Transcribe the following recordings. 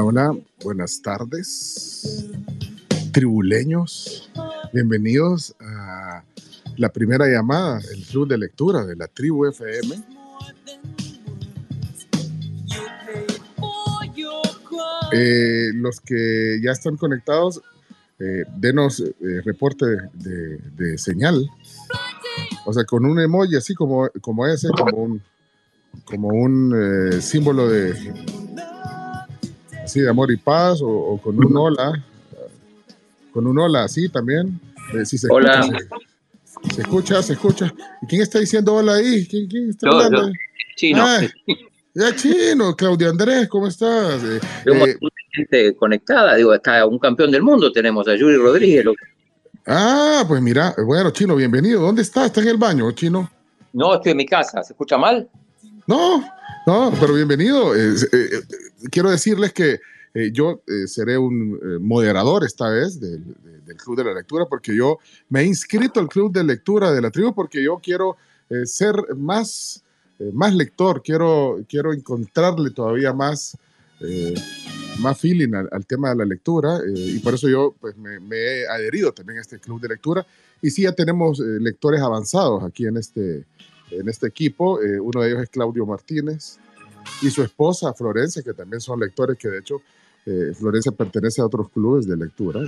Hola, buenas tardes, tribuleños. Bienvenidos a la primera llamada, el club de lectura de la Tribu FM. Eh, los que ya están conectados, eh, denos eh, reporte de, señal. O sea, con un emoji así como, como ese, como un, como un símbolo de, Sí, de amor y paz, o, con un hola, con un hola así también. Eh, si se hola. Escucha, se, escucha, se escucha. ¿Y quién está diciendo hola ahí? ¿Quién, quién está hablando? chino. Ah, ya chino, Claudio Andrés, ¿cómo estás? Eh, eh, gente conectada, digo, está un campeón del mundo tenemos, a Yuri Rodríguez. Ah, pues mira, bueno, chino, bienvenido. ¿Dónde está? ¿Está en el baño, chino? No, estoy en mi casa. ¿Se escucha mal? No, no, pero bienvenido. Eh, eh, quiero decirles que eh, yo seré un moderador esta vez del, Club de la Lectura porque yo me he inscrito al Club de Lectura de la Tribu porque yo quiero ser más, más lector, quiero, quiero encontrarle todavía más, más feeling al, tema de la lectura y por eso yo pues, me, me, he adherido también a este Club de Lectura. Y sí, ya tenemos lectores avanzados aquí en este, en este equipo. Eh, uno de ellos es Claudio Martínez y su esposa Florencia, que también son lectores, que de hecho eh, Florencia pertenece a otros clubes de lectura.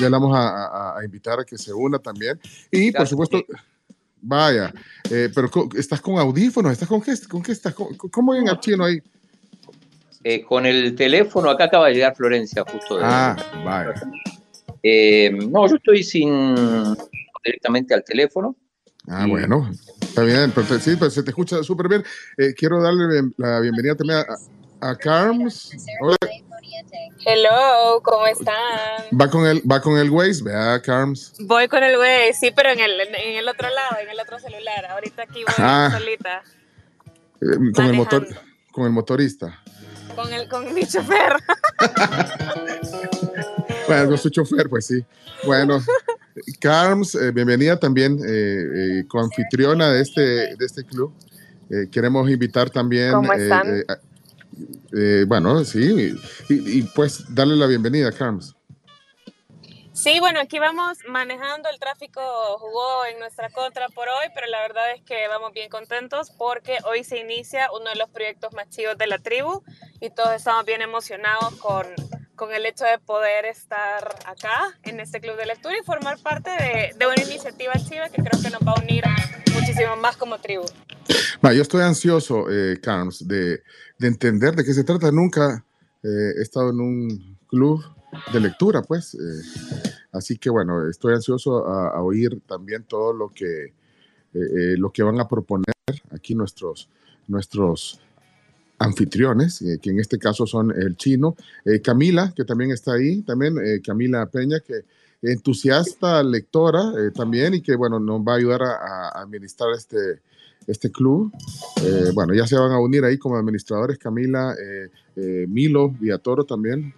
Ya la vamos a, invitar a que se una también. Y por supuesto, vaya, eh, pero estás con audífonos, ¿estás con qué, con qué estás? ¿Cómo en el chino ahí? con el teléfono, acá acaba de llegar Florencia justo. De, ah, vaya. no, yo estoy sin directamente al teléfono. Ah, bueno, está bien, perfecto. Sí, pues se te escucha súper bien. Eh, quiero darle la bienvenida también a, a Carms. Hola. Hello, ¿cómo están? Va con el, va con el Waze, vea, Carms. Voy con el Waze, sí, pero en el, en el otro lado, en el otro celular. Ahorita aquí voy ah. solita. Eh, con el motor, con el motorista. Con el, con mi chofer. bueno, con su chofer, pues sí. Bueno, Carms, eh, bienvenida también, eh, eh coanfitriona de este, de este club. Eh, queremos invitar también. ¿Cómo están? bueno, sí, y, pues darle la bienvenida, Carms. Sí, bueno, aquí vamos manejando, el tráfico jugó en nuestra contra por hoy, pero la verdad es que vamos bien contentos porque hoy se inicia uno de los proyectos más chivos de la tribu y todos estamos bien emocionados con, con el hecho de poder estar acá en este club de lectura y formar parte de, de una iniciativa chiva que creo que nos va a unir muchísimo más como tribu. yo estoy ansioso, eh, de, de, entender de qué se trata. Nunca eh, he estado en un club de lectura, pues. Eh, así que bueno, estoy ansioso a, a oír también todo lo que, eh, lo que van a proponer aquí nuestros, nuestros anfitriones, eh, que en este caso son el chino, eh, Camila, que también está ahí, también eh, Camila Peña, que entusiasta lectora también y que, bueno, nos va a ayudar a, administrar este, este club. bueno, ya se van a unir ahí como administradores Camila, Milo, Villatoro también.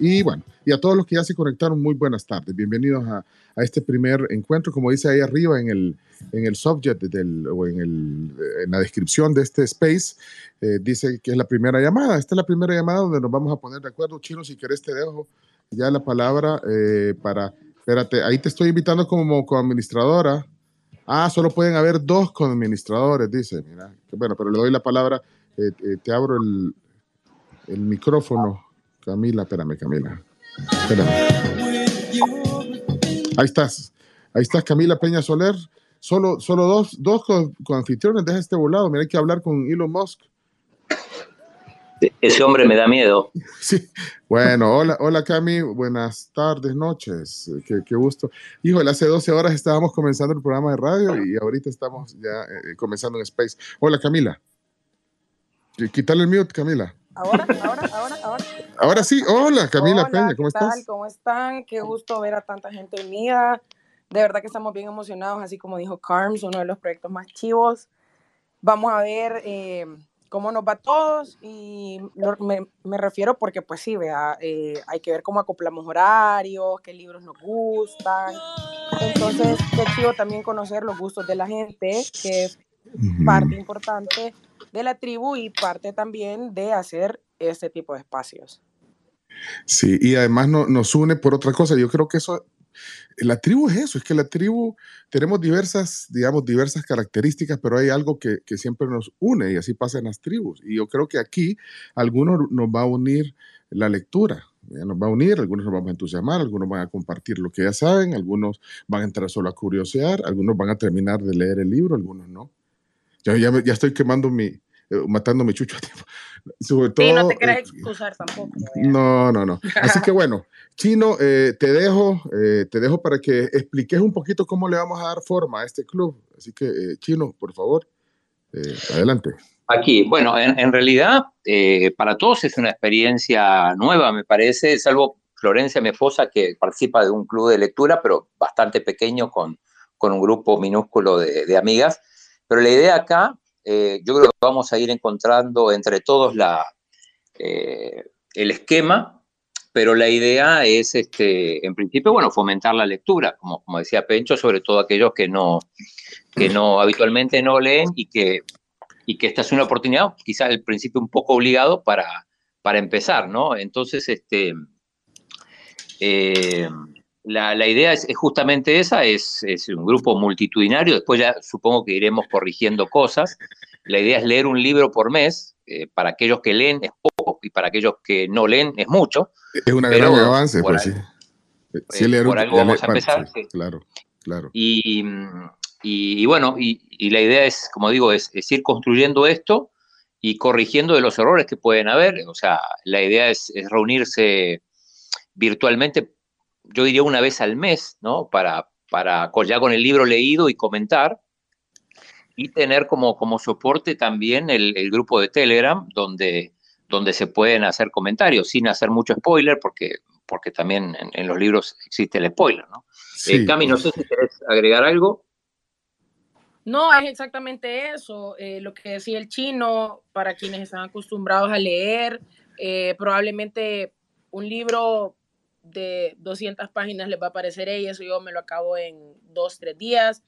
Y bueno, y a todos los que ya se conectaron, muy buenas tardes. Bienvenidos a, a este primer encuentro, como dice ahí arriba en el, en el subject del, o en, el, en la descripción de este space, eh, dice que es la primera llamada. Esta es la primera llamada donde nos vamos a poner de acuerdo. Chino, si querés te dejo ya la palabra eh, para, espérate, ahí te estoy invitando como coadministradora. Ah, solo pueden haber dos coadministradores, dice. Mira, bueno, pero le doy la palabra, eh, te abro el, el micrófono. Camila, espérame, Camila. Espérame. Ahí estás. Ahí estás, Camila Peña Soler. Solo, solo dos, dos con, anfitriones de este volado. Mira, hay que hablar con Elon Musk. Ese hombre me da miedo. Sí. Bueno, hola, hola Cami, buenas tardes, noches. Qué, qué, gusto. Híjole, hace 12 horas estábamos comenzando el programa de radio y ahorita estamos ya eh, comenzando en Space. Hola Camila. Quítale el mute, Camila. Ahora, ahora, ahora, ahora. Ahora sí, hola Camila Peña, ¿cómo estás? ¿Cómo están? Qué gusto ver a tanta gente unida. De verdad que estamos bien emocionados, así como dijo Carms, uno de los proyectos más chivos. Vamos a ver eh, cómo nos va a todos y me, me, refiero porque pues sí, vea, eh, hay que ver cómo acoplamos horarios, qué libros nos gustan. Entonces, qué chivo también conocer los gustos de la gente, que es parte importante de la tribu y parte también de hacer este tipo de espacios. Sí, y además no, nos une por otra cosa. Yo creo que eso, la tribu es eso, es que la tribu tenemos diversas, digamos, diversas características, pero hay algo que, que siempre nos une y así pasa en las tribus. Y yo creo que aquí algunos nos va a unir la lectura, nos va a unir, algunos nos vamos a entusiasmar, algunos van a compartir lo que ya saben, algunos van a entrar solo a curiosear, algunos van a terminar de leer el libro, algunos no. Ya, ya, ya estoy quemando mi, eh, matando mi chucho a tiempo. Sobre todo, sí, no te quieras eh, excusar tampoco. No, no, no. Así que bueno, Chino, eh, te dejo, eh, te dejo para que expliques un poquito cómo le vamos a dar forma a este club. Así que, eh, Chino, por favor, adelante. Aquí, bueno, en, en realidad para todos es una experiencia nueva, me parece, salvo Florencia Mefosa, que participa de un club de lectura, pero bastante pequeño, con, con un grupo minúsculo de, de amigas. Pero la idea acá eh, yo creo que vamos a ir encontrando entre todos la, eh, el esquema, pero la idea es, este, en principio, bueno, fomentar la lectura, como, como decía Pencho, sobre todo aquellos que no, que no habitualmente no leen y que, y que esta es una oportunidad, quizás al principio un poco obligado para, para empezar, ¿no? Entonces, este, eh, la, la, idea es, es, justamente esa, es, es, un grupo multitudinario, después ya supongo que iremos corrigiendo cosas. La idea es leer un libro por mes, eh, para aquellos que leen es poco y para aquellos que no leen es mucho. Es un gran avance, pues sí. sí leer por algo vamos a empezar. Sí, claro, claro. Y, y, y bueno, y, y, la idea es, como digo, es, es ir construyendo esto y corrigiendo de los errores que pueden haber. O sea, la idea es, es reunirse virtualmente yo diría una vez al mes, ¿no? Para, para ya con el libro leído y comentar. Y tener como, como soporte también el, el grupo de Telegram, donde, donde se pueden hacer comentarios, sin hacer mucho spoiler, porque, porque también en, en los libros existe el spoiler, ¿no? Sí. Eh, Cami, no sé si querés agregar algo. No, es exactamente eso. Eh, lo que decía el chino, para quienes están acostumbrados a leer, eh, probablemente un libro de 200 páginas les va a parecer, ella, eso yo me lo acabo en dos, tres días,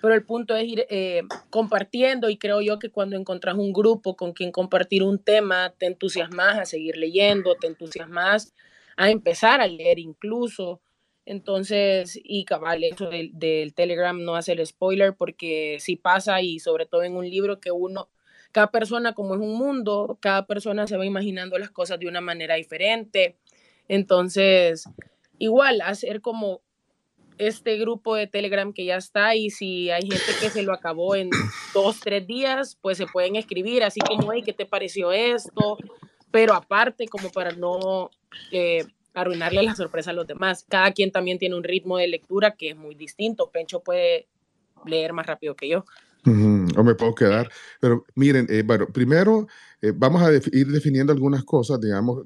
pero el punto es ir eh, compartiendo y creo yo que cuando encontrás un grupo con quien compartir un tema, te entusiasmas a seguir leyendo, te entusiasmas a empezar a leer incluso. Entonces, y cabal, eso del, del Telegram no hace el spoiler porque sí pasa y sobre todo en un libro que uno, cada persona como es un mundo, cada persona se va imaginando las cosas de una manera diferente entonces, igual, hacer como este grupo de Telegram que ya está y si hay gente que se lo acabó en dos, tres días, pues se pueden escribir así como, hey, ¿qué te pareció esto? Pero aparte, como para no eh, arruinarle la sorpresa a los demás. Cada quien también tiene un ritmo de lectura que es muy distinto. Pencho puede leer más rápido que yo. Uh -huh, o me puedo quedar. Pero miren, eh, bueno, primero eh, vamos a def ir definiendo algunas cosas, digamos,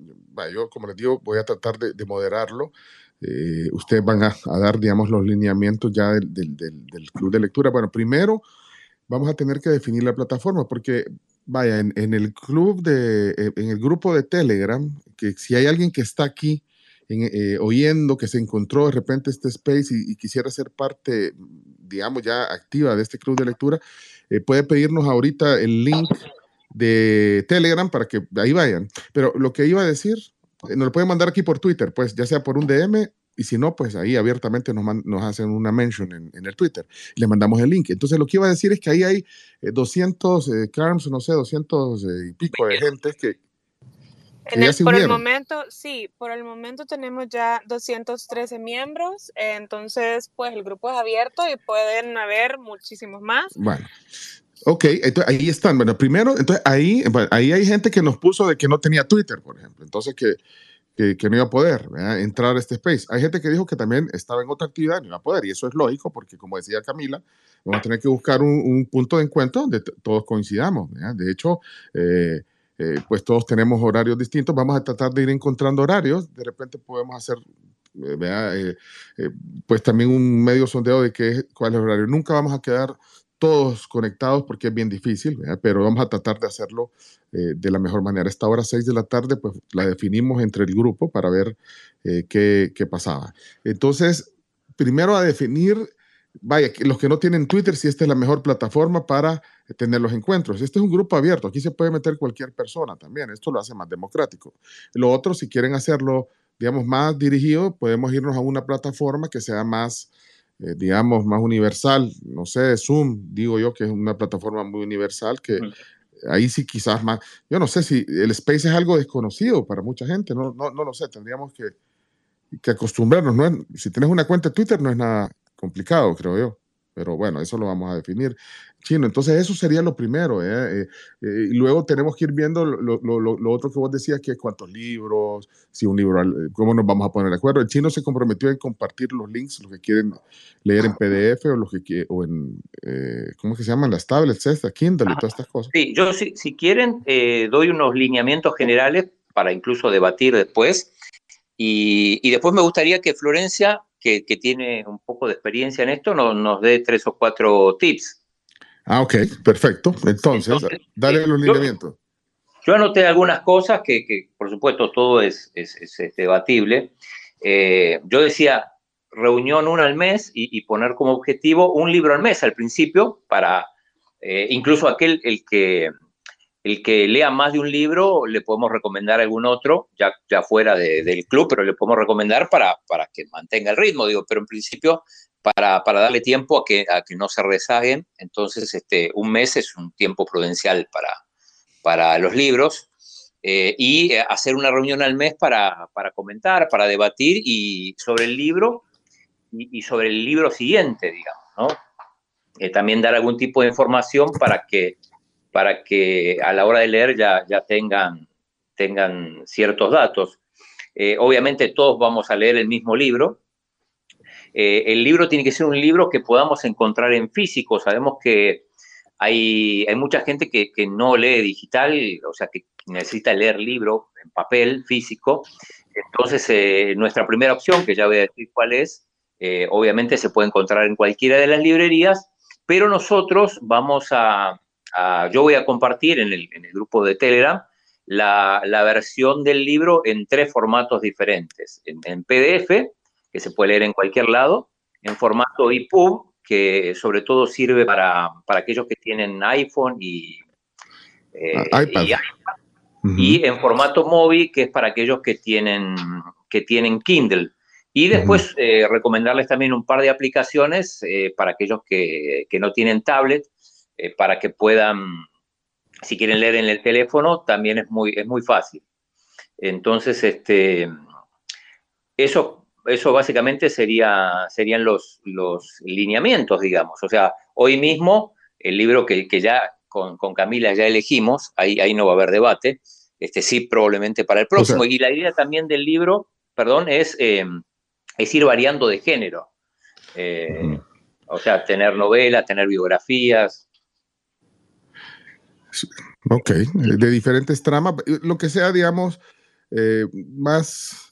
yo como les digo, voy a tratar de, de moderarlo. Eh, ustedes van a, a, dar, digamos, los lineamientos ya del, del, del, del, club de lectura. Bueno, primero vamos a tener que definir la plataforma, porque, vaya, en, en el club de, eh, en el grupo de Telegram, que si hay alguien que está aquí en, eh, oyendo, que se encontró de repente este space y, y, quisiera ser parte, digamos, ya activa de este club de lectura, eh, puede pedirnos ahorita el link de Telegram para que ahí vayan. Pero lo que iba a decir, eh, nos lo pueden mandar aquí por Twitter, pues ya sea por un DM y si no, pues ahí abiertamente nos, nos hacen una mention en, en, el Twitter. Le mandamos el link. Entonces lo que iba a decir es que ahí hay eh, 200 eh, carms, no sé, 200 eh, y pico de gente que... que el, por el momento, sí, por el momento tenemos ya 213 miembros, entonces pues el grupo es abierto y pueden haber muchísimos más. Bueno, Ok, entonces ahí están. Bueno, primero, entonces ahí, ahí hay gente que nos puso de que no tenía Twitter, por ejemplo. Entonces que, que, que no iba a poder ¿verdad? entrar a este space. Hay gente que dijo que también estaba en otra actividad, no iba a poder. Y eso es lógico porque, como decía Camila, vamos a tener que buscar un, un punto de encuentro donde todos coincidamos. ¿verdad? De hecho, eh, eh, pues todos tenemos horarios distintos. Vamos a tratar de ir encontrando horarios. De repente podemos hacer eh, eh, pues también un medio sondeo de qué, cuál es el horario. Nunca vamos a quedar todos conectados porque es bien difícil, pero vamos a tratar de hacerlo de la mejor manera. Esta hora 6 de la tarde, pues la definimos entre el grupo para ver qué, qué, pasaba. Entonces, primero a definir vaya, los que no tienen Twitter, si esta es la mejor plataforma para tener los encuentros. Este es un grupo abierto, aquí se puede meter cualquier persona también, esto lo hace más democrático. Lo otro, si quieren hacerlo, digamos, más dirigido, podemos irnos a una plataforma que sea más, eh, digamos, más universal, no sé, Zoom, digo yo que es una plataforma muy universal que... Ahí sí quizás más, yo no sé si el space es algo desconocido para mucha gente, no, no, no lo sé, tendríamos que, que acostumbrarnos. No si tienes una cuenta de Twitter no es nada complicado, creo yo. Pero bueno, eso lo vamos a definir. Chino, entonces eso sería lo primero. ¿eh? Eh, eh, y luego tenemos que ir viendo lo, lo, lo, otro que vos decías, que es cuántos libros, si un libro, cómo nos vamos a poner de acuerdo. El chino se comprometió en compartir los links, los que quieren leer en PDF o los que o en, ¿cómo que se llaman? Las tablets, esta, Kindle y todas estas cosas. Sí, yo si, si quieren, doy unos lineamientos generales para incluso debatir después. Y, y después me gustaría que Florencia que, tiene un poco de experiencia en esto nos, nos dé tres o cuatro tips. Ah, ok, perfecto. Entonces, dale los lineamientos. Yo anoté algunas cosas que, que por supuesto, todo es, es, es debatible. Eh, yo decía reunión una al mes y, poner como objetivo un libro al mes al principio para eh, incluso aquel el que el que lea más de un libro, le podemos recomendar algún otro, ya, fuera del club, pero le podemos recomendar para, para que mantenga el ritmo, digo, pero en principio para, para darle tiempo a que, a que no se rezaguen. Entonces, este, un mes es un tiempo prudencial para, para los libros. Eh, y hacer una reunión al mes para, para comentar, para debatir y sobre el libro y, sobre el libro siguiente, digamos, ¿no? Eh, también dar algún tipo de información para que para que a la hora de leer ya, ya tengan, tengan ciertos datos. Eh, obviamente todos vamos a leer el mismo libro. Eh, el libro tiene que ser un libro que podamos encontrar en físico. Sabemos que hay, hay mucha gente que, que, no lee digital, o sea, que necesita leer libro en papel, físico. Entonces, eh, nuestra primera opción, que ya voy a decir cuál es, obviamente se puede encontrar en cualquiera de las librerías, pero nosotros vamos a, yo voy a compartir en el, grupo de Telegram la, versión del libro en tres formatos diferentes. En, PDF, que se puede leer en cualquier lado, en formato EPUB, que sobre todo sirve para, aquellos que tienen iPhone y, eh, ah, iPad. y, en formato móvil, que es para aquellos que tienen, que tienen Kindle. Y después eh, recomendarles también un par de aplicaciones eh, para aquellos que, que, no tienen tablet, eh, para que puedan, si quieren leer en el teléfono, también es muy, es muy fácil. Entonces, este, eso, eso básicamente sería, serían los, los lineamientos, digamos. O sea, hoy mismo el libro que, que ya con, con, Camila ya elegimos, ahí, ahí no va a haber debate, este sí probablemente para el próximo. y la idea también del libro, perdón, es, eh, es ir variando de género. Eh, o sea, tener novelas, tener biografías, Ok, de diferentes tramas, eh, lo que sea, digamos, eh, más,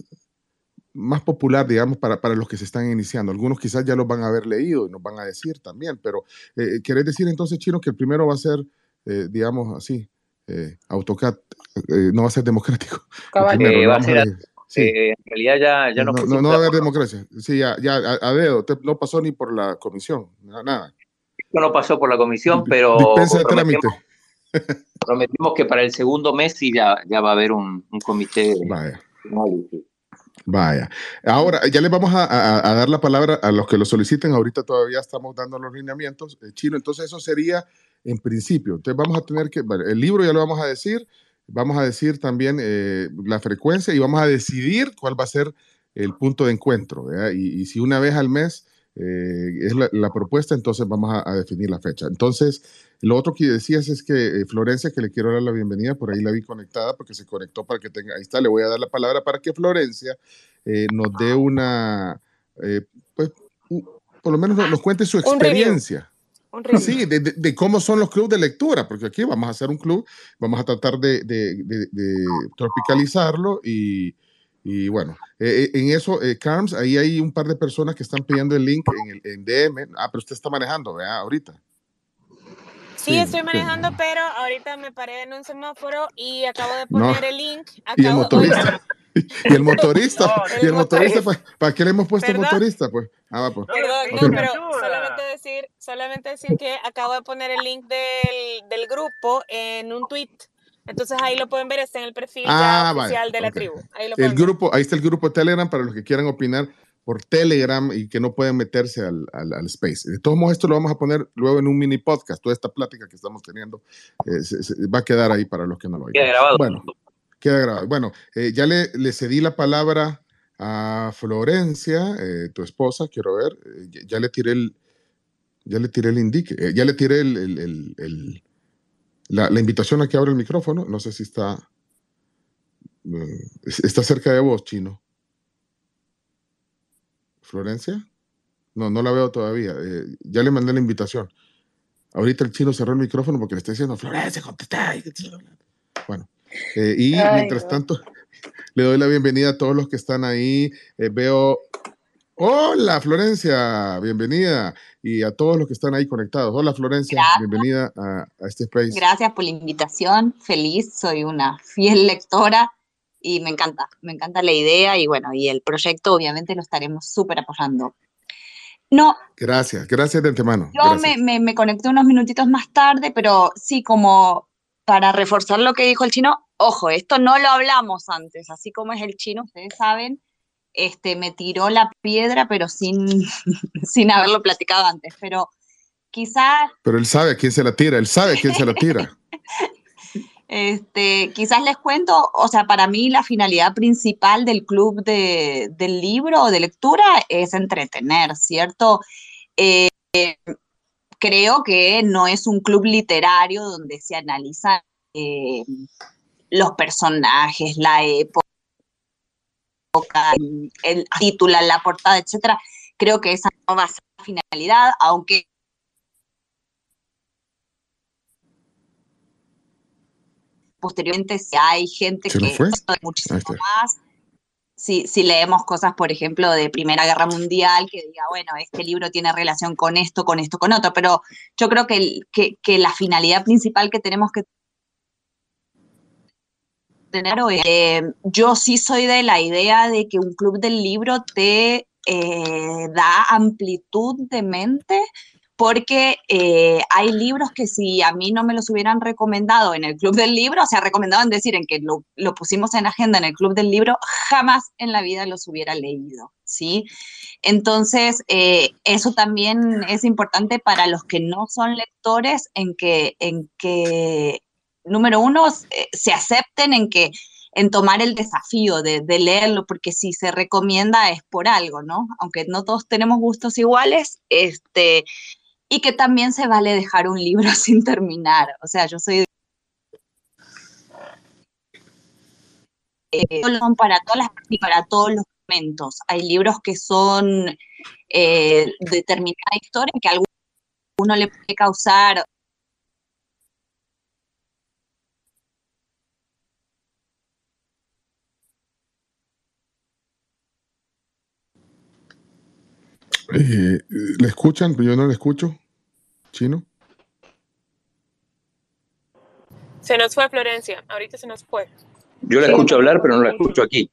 más popular, digamos, para, para los que se están iniciando. Algunos quizás ya los van a haber leído y nos van a decir también, pero eh, ¿querés decir entonces, Chino, que el primero va a ser, digamos, así, AutoCAD, no va a ser democrático? Primero, va a ser, en realidad ya, ya no, no, no, va a haber democracia. Sí, ya, ya a, dedo, no pasó ni por la comisión, nada. No pasó por la comisión, pero... Dispensa de trámite. Prometimos que para el segundo mes sí ya, ya va a haber un, comité. Vaya. Vaya. Ahora, ya les vamos a, dar la palabra a los que lo soliciten. Ahorita todavía estamos dando los lineamientos. Eh, chino, entonces eso sería en principio. Entonces vamos a tener que, el libro ya lo vamos a decir, vamos a decir también eh, la frecuencia y vamos a decidir cuál va a ser el punto de encuentro. Y, y, si una vez al mes eh, es la, propuesta, entonces vamos a, definir la fecha. Entonces, lo otro que decías es que eh, Florencia, que le quiero dar la bienvenida, por ahí la vi conectada porque se conectó para que tenga, ahí está, le voy a dar la palabra para que Florencia eh, nos dé una, pues, por lo menos nos, cuente su experiencia. Sí, de, cómo son los clubes de lectura, porque aquí vamos a hacer un club, vamos a tratar de, tropicalizarlo y, y bueno, eh, eh, en eso, eh, Carms, ahí hay un par de personas que están pidiendo el link en, el, en DM. Ah, pero usted está manejando, ¿verdad? Ahorita. Sí, estoy manejando, pero ahorita me paré en un semáforo y acabo de poner el link. Acabo, y el motorista. y el motorista, y el motorista, ¿para, qué le hemos puesto motorista? Pues, ah, pues. Perdón, no, pero solamente decir, solamente decir que acabo de poner el link del, del grupo en un tweet. Entonces ahí lo pueden ver, está en el perfil ah, oficial de la tribu. Ahí el grupo, ahí está el grupo Telegram para los que quieran opinar por Telegram y que no pueden meterse al, al, space. De todos modos, esto lo vamos a poner luego en un mini podcast. Toda esta plática que estamos teniendo eh, va a quedar ahí para los que no lo oigan. Queda grabado. Bueno, queda grabado. Bueno, eh, ya le, le, cedí la palabra a Florencia, eh, tu esposa, quiero ver. Ya, le tiré el, ya le tiré el indique, ya le tiré el, el, el la, la, invitación a que abra el micrófono. No sé si está, está cerca de vos, chino. Florencia. No, no la veo todavía. Eh, ya le mandé la invitación. Ahorita el chino cerró el micrófono porque le está diciendo, Florencia, contesta. Bueno, eh, y mientras tanto, le doy la bienvenida a todos los que están ahí. Eh, veo, hola Florencia, bienvenida. Y a todos los que están ahí conectados. Hola Florencia, bienvenida a, a este space. Gracias por la invitación. Feliz, soy una fiel lectora y me encanta, me encanta la idea y bueno, y el proyecto obviamente lo estaremos súper apoyando. No. Gracias, gracias de antemano. Yo me, me, me, conecté unos minutitos más tarde, pero sí, como para reforzar lo que dijo el chino, ojo, esto no lo hablamos antes, así como es el chino, ustedes saben, este, me tiró la piedra, pero sin, sin haberlo platicado antes, pero quizás... Pero él sabe a quién se la tira, él sabe a quién se la tira. Este, quizás les cuento, o sea, para mí la finalidad principal del club de, del libro o de lectura es entretener, ¿cierto? Eh, creo que no es un club literario donde se analizan eh, los personajes, la época, el título, la portada, etcétera. Creo que esa no va a ser la finalidad, aunque posteriormente si hay gente que muchísimo más. Si, si, leemos cosas, por ejemplo, de Primera Guerra Mundial, que diga, bueno, este libro tiene relación con esto, con esto, con otro, pero yo creo que, que, la finalidad principal que tenemos que tener eh, yo sí soy de la idea de que un club del libro te eh, da amplitud de mente porque eh, hay libros que si a mí no me los hubieran recomendado en el Club del Libro, o sea, recomendado en decir en que lo, pusimos en agenda en el Club del Libro, jamás en la vida los hubiera leído, ¿sí? Entonces, eso también es importante para los que no son lectores, en que, en que número uno, eh, se acepten en que en tomar el desafío de, leerlo, porque si se recomienda es por algo, ¿no? Aunque no todos tenemos gustos iguales, este, y que también se vale dejar un libro sin terminar. O sea, yo soy... Eh, son para todas las y para todos los momentos. Hay libros que son eh, determinada historia que a alguno le puede causar Eh, ¿Le escuchan? Yo no le escucho. ¿Chino? Se nos fue Florencia. Ahorita se nos fue. Yo la escucho hablar, pero no la escucho aquí.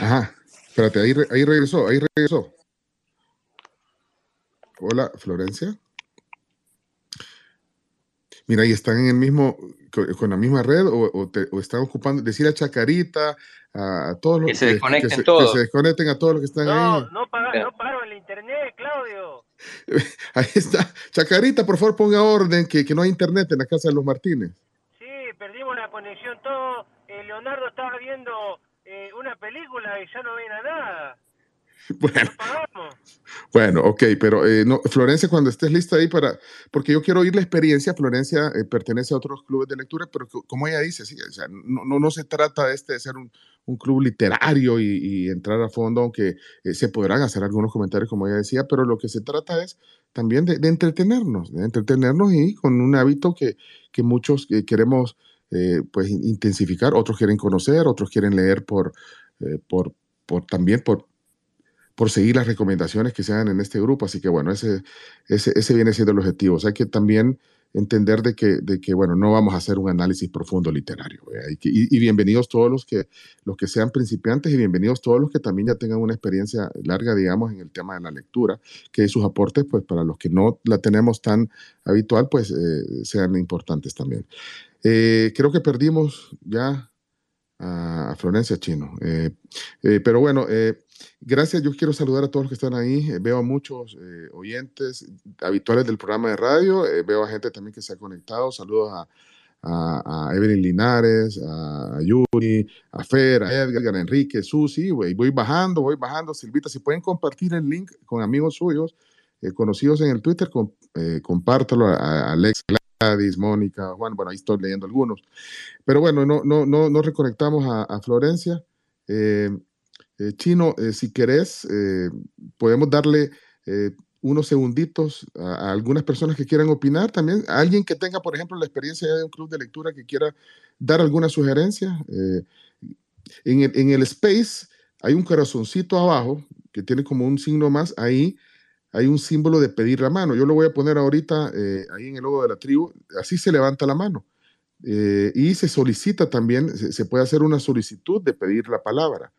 Ajá. Espérate, ahí, ahí regresó, ahí regresó. Hola, Florencia. Mira, ¿y están en el mismo, con, la misma red o, están ocupando, decir a Chacarita, a, todos los que se desconecten que, todos. Que se desconecten a todos los que están ahí. No, no paro el internet, Claudio. Ahí está. Chacarita, por favor, ponga orden que, que no hay internet en la casa de los Martínez. Sí, perdimos la conexión todo. Eh, Leonardo estaba viendo eh, una película y ya no ven a nada. Bueno, bueno, ok, pero eh, no, Florencia, cuando estés lista ahí para, porque yo quiero oír la experiencia, Florencia eh, pertenece a otros clubes de lectura, pero como ella dice, sí, o sea, no, no, no, se trata de, este, de ser un, un club literario y, y, entrar a fondo, aunque eh, se podrán hacer algunos comentarios, como ella decía, pero lo que se trata es también de, de entretenernos, de entretenernos y con un hábito que, que muchos queremos pues intensificar, otros quieren conocer, otros quieren leer por, por, por también por por seguir las recomendaciones que se hagan en este grupo. Así que bueno, ese, ese, ese viene siendo el objetivo. O sea que también entender de que, de que, bueno, no vamos a hacer un análisis profundo literario. Y, y, bienvenidos todos los que, los que sean principiantes y bienvenidos todos los que también ya tengan una experiencia larga, digamos, en el tema de la lectura, que sus aportes, pues para los que no la tenemos tan habitual, pues eh, sean importantes también. Eh, creo que perdimos ya a, Florencia Chino. Eh, pero bueno, Gracias, yo quiero saludar a todos los que están ahí. Eh, veo a muchos eh, oyentes habituales del programa de radio, eh, veo a gente también que se ha conectado. Saludos a, a, Evelyn Linares, a, Yuri, a Fer, a Edgar, a Enrique, Susi. Voy, voy bajando, voy bajando. Silvita, si pueden compartir el link con amigos suyos, conocidos en el Twitter, compártelo a, Alex, Gladys, Mónica, Juan. Bueno, ahí estoy leyendo algunos. Pero bueno, no, no, no, no reconectamos a, Florencia. Eh, Chino, eh, si querés, eh, podemos darle unos segunditos a, algunas personas que quieran opinar también. alguien que tenga, por ejemplo, la experiencia de un club de lectura que quiera dar alguna sugerencia. En el, en, el, space hay un corazoncito abajo que tiene como un signo más. Ahí hay un símbolo de pedir la mano. Yo lo voy a poner ahorita ahí en el logo de la tribu. Así se levanta la mano. y se solicita también, se, puede hacer una solicitud de pedir la palabra.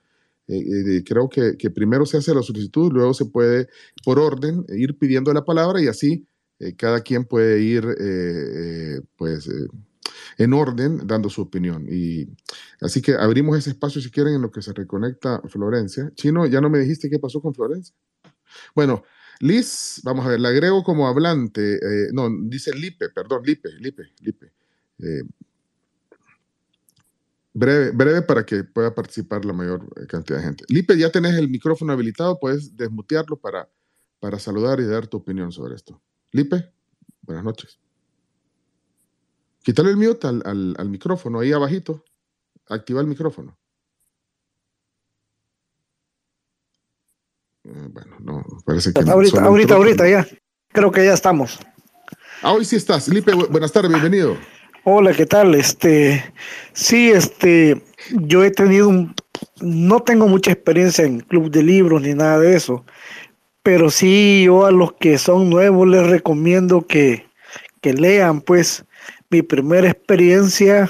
Eh, eh, creo que, primero se hace la solicitud, luego se puede, por orden, ir pidiendo la palabra y así eh, cada quien puede ir, pues, en orden, dando su opinión. Y así que abrimos ese espacio, si quieren, en lo que se reconecta Florencia. Chino, ya no me dijiste qué pasó con Florencia. Bueno, Liz, vamos a ver, la agrego como hablante, no, dice Lipe, perdón, Lipe, Lipe, Lipe. Breve, breve para que pueda participar la mayor eh, cantidad de gente. Lipe, ya tenés el micrófono habilitado, puedes desmutearlo para, para saludar y dar tu opinión sobre esto. Lipe, buenas noches. Quítale el mute al, al, micrófono ahí abajito. Activa el micrófono. Eh, bueno, no, parece que... Ahorita, ahorita, ahorita ya. Creo que ya estamos. Ah, hoy sí estás. Lipe, buenas tardes, bienvenido. Hola, ¿qué tal? Este, sí, este, yo he tenido no tengo mucha experiencia en club de libros ni nada de eso, pero sí yo a los que son nuevos les recomiendo que, que lean, pues, mi primera experiencia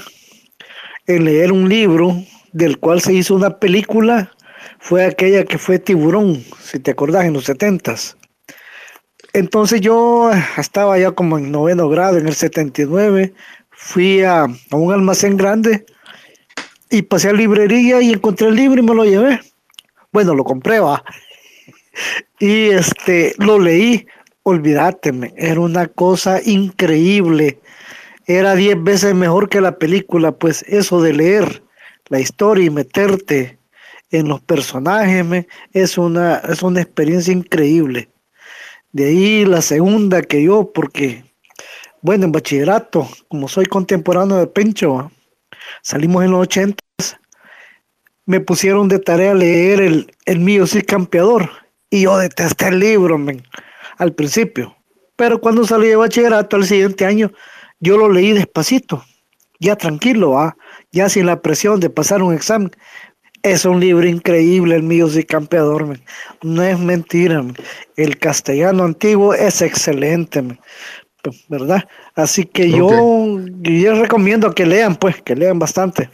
en leer un libro del cual se hizo una película fue aquella que fue Tiburón, si te acordás, en los setentas. Entonces yo estaba ya como en noveno grado, en el 79, fui a, un almacén grande y pasé a librería y encontré el libro y me lo llevé. Bueno, lo compré, va. Y este, lo leí, olvídateme, era una cosa increíble. Era diez veces mejor que la película, pues eso de leer la historia y meterte en los personajes es, una, es una experiencia increíble. De ahí la segunda que yo, porque bueno, en bachillerato, como soy contemporáneo de Pencho, salimos en los ochentas, me pusieron de tarea leer el, el mío sí campeador. Y yo detesté el libro, al principio. Pero cuando salí de bachillerato al siguiente año, yo lo leí despacito, ya tranquilo, ya sin la presión de pasar un examen. Es un libro increíble, el mío sí campeador, no es mentira. El castellano antiguo es excelente. ¿Verdad? Así que yo, yo recomiendo que lean, pues, que lean bastante.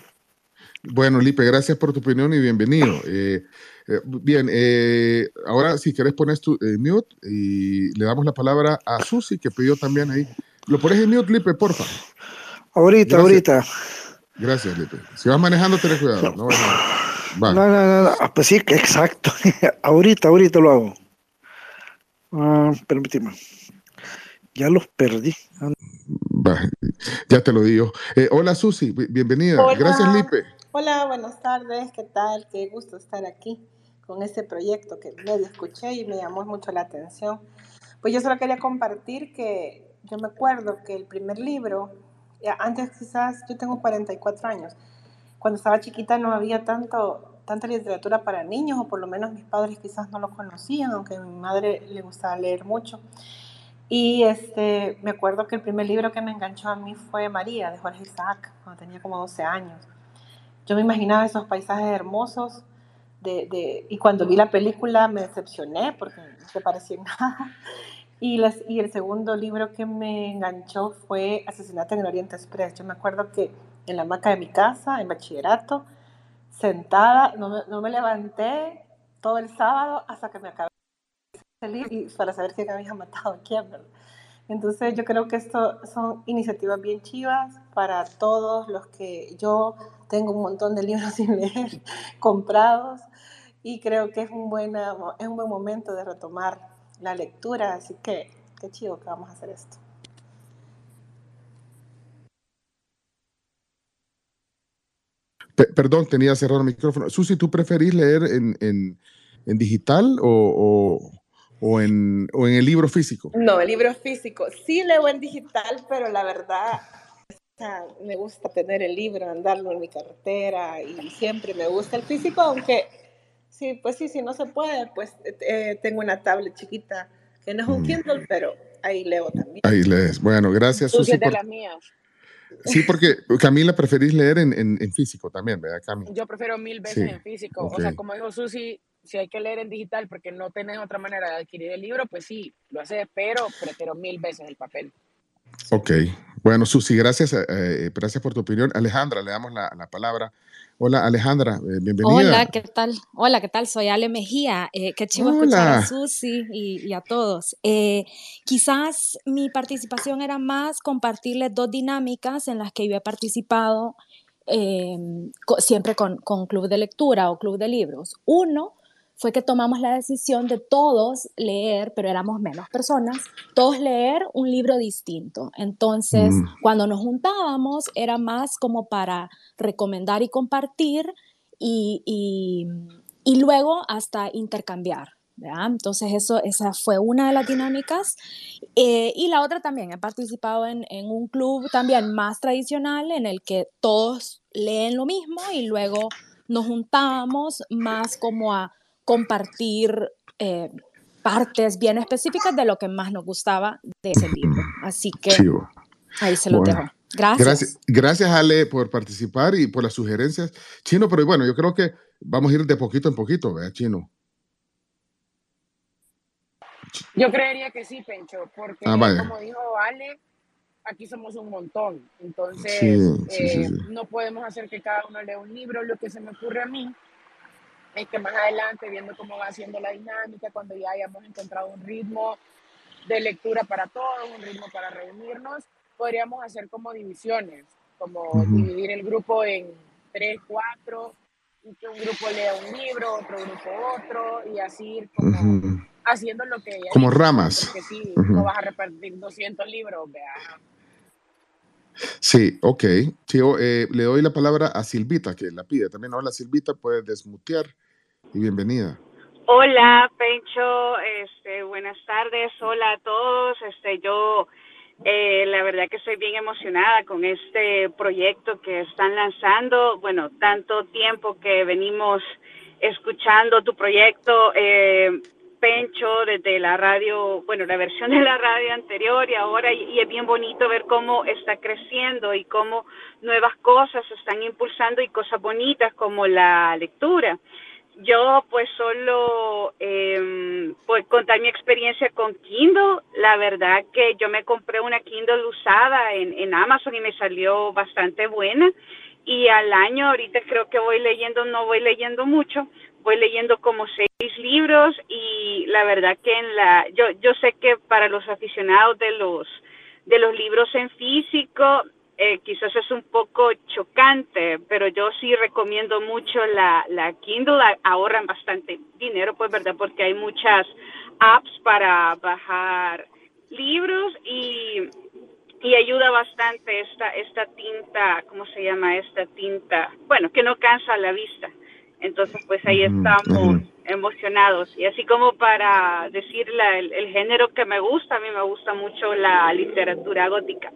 Bueno, Lipe, gracias por tu opinión y bienvenido. Eh, eh, bien, eh, ahora si querés pones tu mute y le damos la palabra a Susi, que pidió también ahí. ¿Lo pones en mute, Lipe, porfa? Ahorita, ahorita. Gracias, Lipe. Si vas manejando, ten cuidado. No, no, no, no, ah, Pues sí, exacto. ahorita, ahorita lo hago. Uh, permíteme. Ya los perdí. ya te lo digo. Eh, hola Susi, bienvenida. Gracias Lipe. Hola, buenas tardes. ¿Qué tal? Qué gusto estar aquí con este proyecto que medio escuché y me llamó mucho la atención. Pues yo solo quería compartir que yo me acuerdo que el primer libro, antes quizás, yo tengo 44 años, cuando estaba chiquita no había tanto, tanta literatura para niños, o por lo menos mis padres quizás no lo conocían, aunque a mi madre le gustaba leer mucho. Y este, me acuerdo que el primer libro que me enganchó a mí fue María, de Jorge Isaac, cuando tenía como 12 años. Yo me imaginaba esos paisajes hermosos de, de, y cuando vi la película me decepcioné porque no se parecía nada. Y, las, y el segundo libro que me enganchó fue Asesinato en el Oriente Express. Yo me acuerdo que en la hamaca de mi casa, en bachillerato, sentada, no me, no me levanté todo el sábado hasta que me acabé y para saber quién había matado a quién, ¿verdad? Entonces yo creo que esto son iniciativas bien chivas para todos los que yo tengo un montón de libros sin leer comprados y creo que es un, buena, es un buen momento de retomar la lectura, así que qué chido que vamos a hacer esto. perdón, tenía cerrado el micrófono. Susi, ¿tú preferís leer en, en, en digital o, o, o, en, o en el libro físico? No, el libro físico. Sí leo en digital, pero la verdad me gusta tener el libro, andarlo en mi carretera y siempre me gusta el físico, aunque sí, pues sí, si no se puede, pues eh, tengo una tablet chiquita que no es un mm. Kindle, pero ahí leo también. Ahí lees. Bueno, gracias, Susi. de por... las mías. Sí, porque Camila preferís leer en, en, en, físico también, ¿verdad, Camila? Yo prefiero mil veces sí. en físico. Okay. O sea, como dijo Susi, si hay que leer en digital porque no tenés otra manera de adquirir el libro, pues sí, lo haces, pero prefiero mil veces el papel. Ok, bueno, Susi, gracias, eh, gracias por tu opinión. Alejandra, le damos la, la palabra. Hola Alejandra, eh, bienvenida. Hola, ¿qué tal? Hola, ¿qué tal? Soy Ale Mejía. Eh, qué chivo Hola. escuchar a Susi y, y a todos. Eh, quizás mi participación era más compartirles dos dinámicas en las que yo he participado eh, siempre con, con club de lectura o club de libros. Uno, fue que tomamos la decisión de todos leer, pero éramos menos personas, todos leer un libro distinto. Entonces, mm. cuando nos juntábamos, era más como para recomendar y compartir y, y, y luego hasta intercambiar. ¿verdad? Entonces, eso, esa fue una de las dinámicas. Eh, y la otra también, he participado en, en un club también más tradicional en el que todos leen lo mismo y luego nos juntábamos más como a compartir eh, partes bien específicas de lo que más nos gustaba de ese libro. Así que Chivo. ahí se lo bueno. dejo. Gracias. gracias. Gracias, Ale, por participar y por las sugerencias. Chino, pero bueno, yo creo que vamos a ir de poquito en poquito, ¿verdad, Chino? Yo creería que sí, Pencho, porque ah, como dijo Ale, aquí somos un montón. Entonces, sí, sí, eh, sí, no podemos hacer que cada uno lea un libro. Lo que se me ocurre a mí es que más adelante, viendo cómo va haciendo la dinámica, cuando ya hayamos encontrado un ritmo de lectura para todos, un ritmo para reunirnos, podríamos hacer como divisiones, como uh -huh. dividir el grupo en tres, cuatro, y que un grupo lea un libro, otro grupo otro, y así ir como uh -huh. haciendo lo que... Como ramas. Porque sí, uh -huh. no vas a repartir 200 libros, vea. Sí, ok. Sí, eh, le doy la palabra a Silvita, que la pide también. Hola, Silvita, puedes desmutear y bienvenida. Hola, Pencho, este, buenas tardes, hola a todos. Este, yo eh, la verdad que estoy bien emocionada con este proyecto que están lanzando. Bueno, tanto tiempo que venimos escuchando tu proyecto, eh, Pencho, desde la radio, bueno, la versión de la radio anterior y ahora, y, y es bien bonito ver cómo está creciendo y cómo nuevas cosas se están impulsando y cosas bonitas como la lectura. Yo pues solo eh, pues contar mi experiencia con Kindle. La verdad que yo me compré una Kindle usada en, en Amazon y me salió bastante buena. Y al año ahorita creo que voy leyendo, no voy leyendo mucho, voy leyendo como seis libros y la verdad que en la, yo, yo sé que para los aficionados de los, de los libros en físico, eh, quizás es un poco chocante, pero yo sí recomiendo mucho la, la Kindle, ahorran bastante dinero, pues, ¿verdad? Porque hay muchas apps para bajar libros y, y ayuda bastante esta, esta tinta, ¿cómo se llama esta tinta? Bueno, que no cansa la vista. Entonces, pues ahí estamos emocionados. Y así como para decir la, el, el género que me gusta, a mí me gusta mucho la literatura gótica.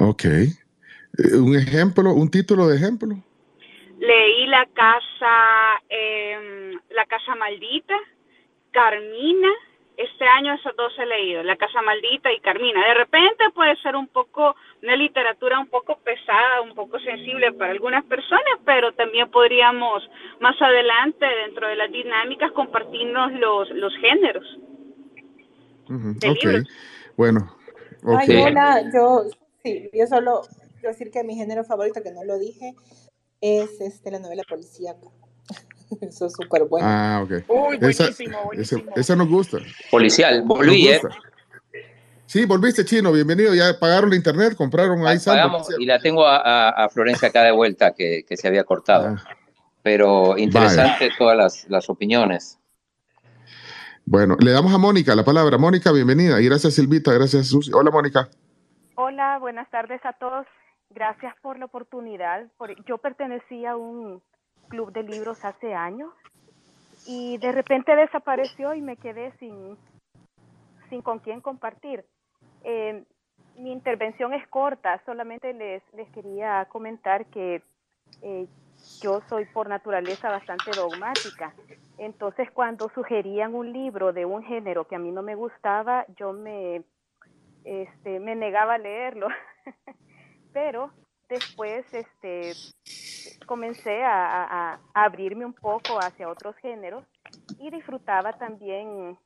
Ok. Eh, ¿Un ejemplo, un título de ejemplo? Leí La Casa, eh, La Casa Maldita, Carmina. Este año esos dos he leído, La Casa Maldita y Carmina. De repente puede ser un poco, una literatura un poco pesada, un poco sensible para algunas personas, pero también podríamos más adelante, dentro de las dinámicas, compartirnos los, los géneros. ok, bueno. Okay. Ay, hola, yo, sí, yo solo quiero decir que mi género favorito, que no lo dije, es este, la novela policíaca. Eso es súper bueno. Ah, ok. Uy, buenísimo, esa, buenísimo. Esa, nos gusta. Policial, volví, ¿eh? Sí, volviste, Chino, bienvenido. Ya pagaron la internet, compraron ahí saldo. Y la tengo a, Florencia acá de vuelta, que, que se había cortado. Ah. Pero interesante todas las, las opiniones. Bueno, le damos a Mónica la palabra. Mónica, bienvenida. Y gracias, Silvita. Gracias, Susi. Hola, Mónica. Hola, buenas tardes a todos. Gracias por la oportunidad. Yo pertenecía a un club de libros hace años y de repente desapareció y me quedé sin, sin con quién compartir. Eh, mi intervención es corta, solamente les, les quería comentar que eh, yo soy por naturaleza bastante dogmática. Entonces, cuando sugerían un libro de un género que a mí no me gustaba, yo me, este, me negaba a leerlo. Pero después este, comencé a, a, abrirme un poco hacia otros géneros y disfrutaba también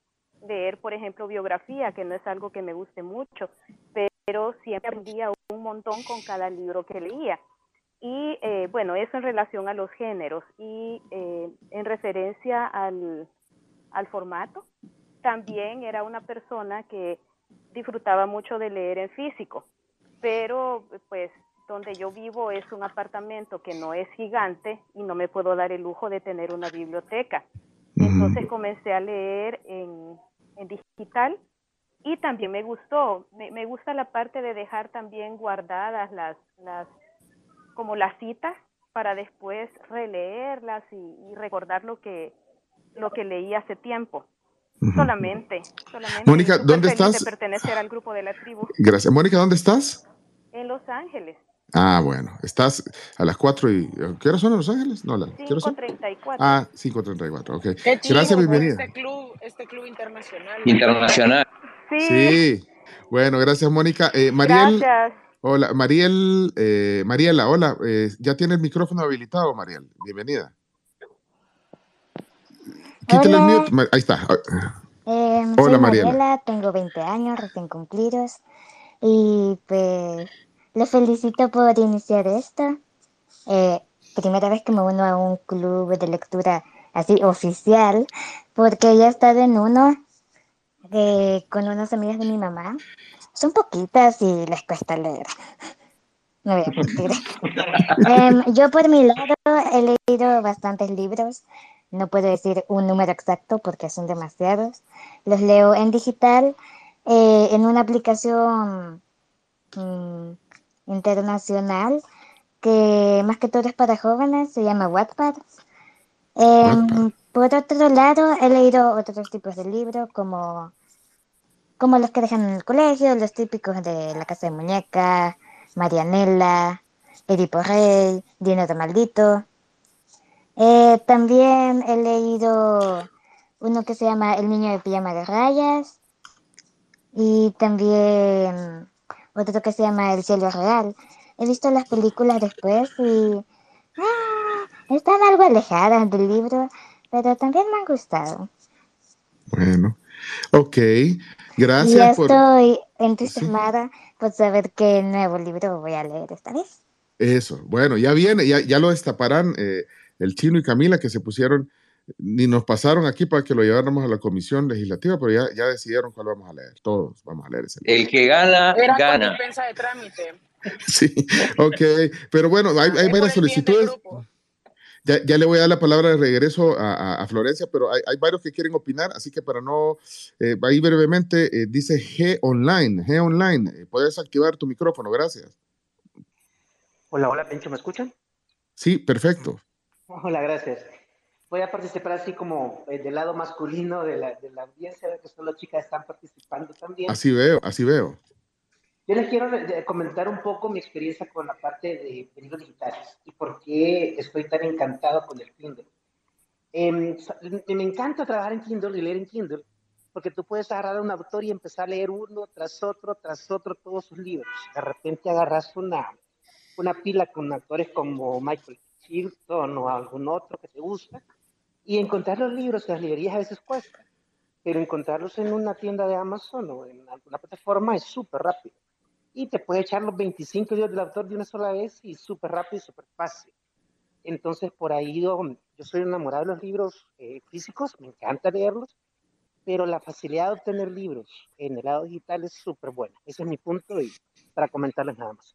leer, por ejemplo, biografía, que no es algo que me guste mucho, pero siempre aprendía un montón con cada libro que leía. Y eh, bueno, eso en relación a los géneros y eh, en referencia al, al formato, también era una persona que disfrutaba mucho de leer en físico, pero pues donde yo vivo es un apartamento que no es gigante y no me puedo dar el lujo de tener una biblioteca. Entonces comencé a leer en, en digital y también me gustó, me, me, gusta la parte de dejar también guardadas las, las como las citas para después releerlas y, recordar lo que, lo que leí hace tiempo. Solamente, solamente. Mónica, ¿dónde estás? De pertenecer al grupo de la tribu. Gracias. Mónica, ¿dónde estás? En Los Ángeles. Ah, bueno, estás a las 4 y... ¿Qué hora son en Los Ángeles? No, la, 5.34. Ah, 5.34, ok. Gracias, bienvenida. Este club, este club internacional. Internacional. Sí. sí. Bueno, gracias, Mónica. Eh, Mariel, gracias. Hola, Mariel, eh, Mariela, hola, eh, ya tiene el micrófono habilitado, Mariel, bienvenida. Quítale el mute, ahí está. Eh, hola, Mariela, tengo 20 años, recién cumplidos, y pues le felicito por iniciar esto. primera vez que me uno a un club de lectura así oficial, porque ya he estado en uno con unas amigas de mi mamá son poquitas y les cuesta leer. No voy a mentir. Em, yo por mi lado he leído bastantes libros. No puedo decir un número exacto porque son demasiados. Los leo en digital, eh, en una aplicación mm, internacional que más que todo es para jóvenes, se llama Wattpad. Em, por otro lado, he leído otros tipos de libros como como los que dejan en el colegio, los típicos de La Casa de Muñeca, Marianela, Edipo Rey, Dino de Maldito. Eh, también he leído uno que se llama El niño de pijama de rayas y también otro que se llama El cielo real. He visto las películas después y ah, están algo alejadas del libro, pero también me han gustado. Bueno, ok. Gracias. Ya estoy entusiasmada por saber qué nuevo libro voy a leer esta vez. Eso, bueno, ya viene, ya, ya lo destaparán eh, el chino y Camila que se pusieron, ni nos pasaron aquí para que lo lleváramos a la comisión legislativa, pero ya, ya decidieron cuál vamos a leer. Todos vamos a leer ese libro. El que gana, Era gana. de trámite. Sí, ok, pero bueno, hay, hay varias solicitudes. Ya, ya, le voy a dar la palabra de regreso a, a, Florencia, pero hay, hay, varios que quieren opinar, así que para no, eh, ahí brevemente, eh, dice G Online, G Online, eh, puedes activar tu micrófono, gracias. Hola, hola, Pencho, ¿me escuchan? Sí, perfecto. Hola, gracias. Voy a participar así como eh, del lado masculino de la, de la audiencia, que solo chicas están participando también. Así veo, así veo. Yo les quiero comentar un poco mi experiencia con la parte de libros digitales y por qué estoy tan encantado con el Kindle. Eh, me encanta trabajar en Kindle y leer en Kindle porque tú puedes agarrar a un autor y empezar a leer uno tras otro, tras otro, todos sus libros. De repente agarras una, una pila con autores como Michael Chilton o algún otro que te gusta y encontrar los libros en las librerías a veces cuesta. pero encontrarlos en una tienda de Amazon o en alguna plataforma es súper rápido. Y te puede echar los 25 días del autor de una sola vez y súper rápido y súper fácil. Entonces, por ahí yo, yo soy enamorado de los libros eh, físicos, me encanta leerlos, pero la facilidad de obtener libros en el lado digital es súper buena. Ese es mi punto y para comentarles nada más.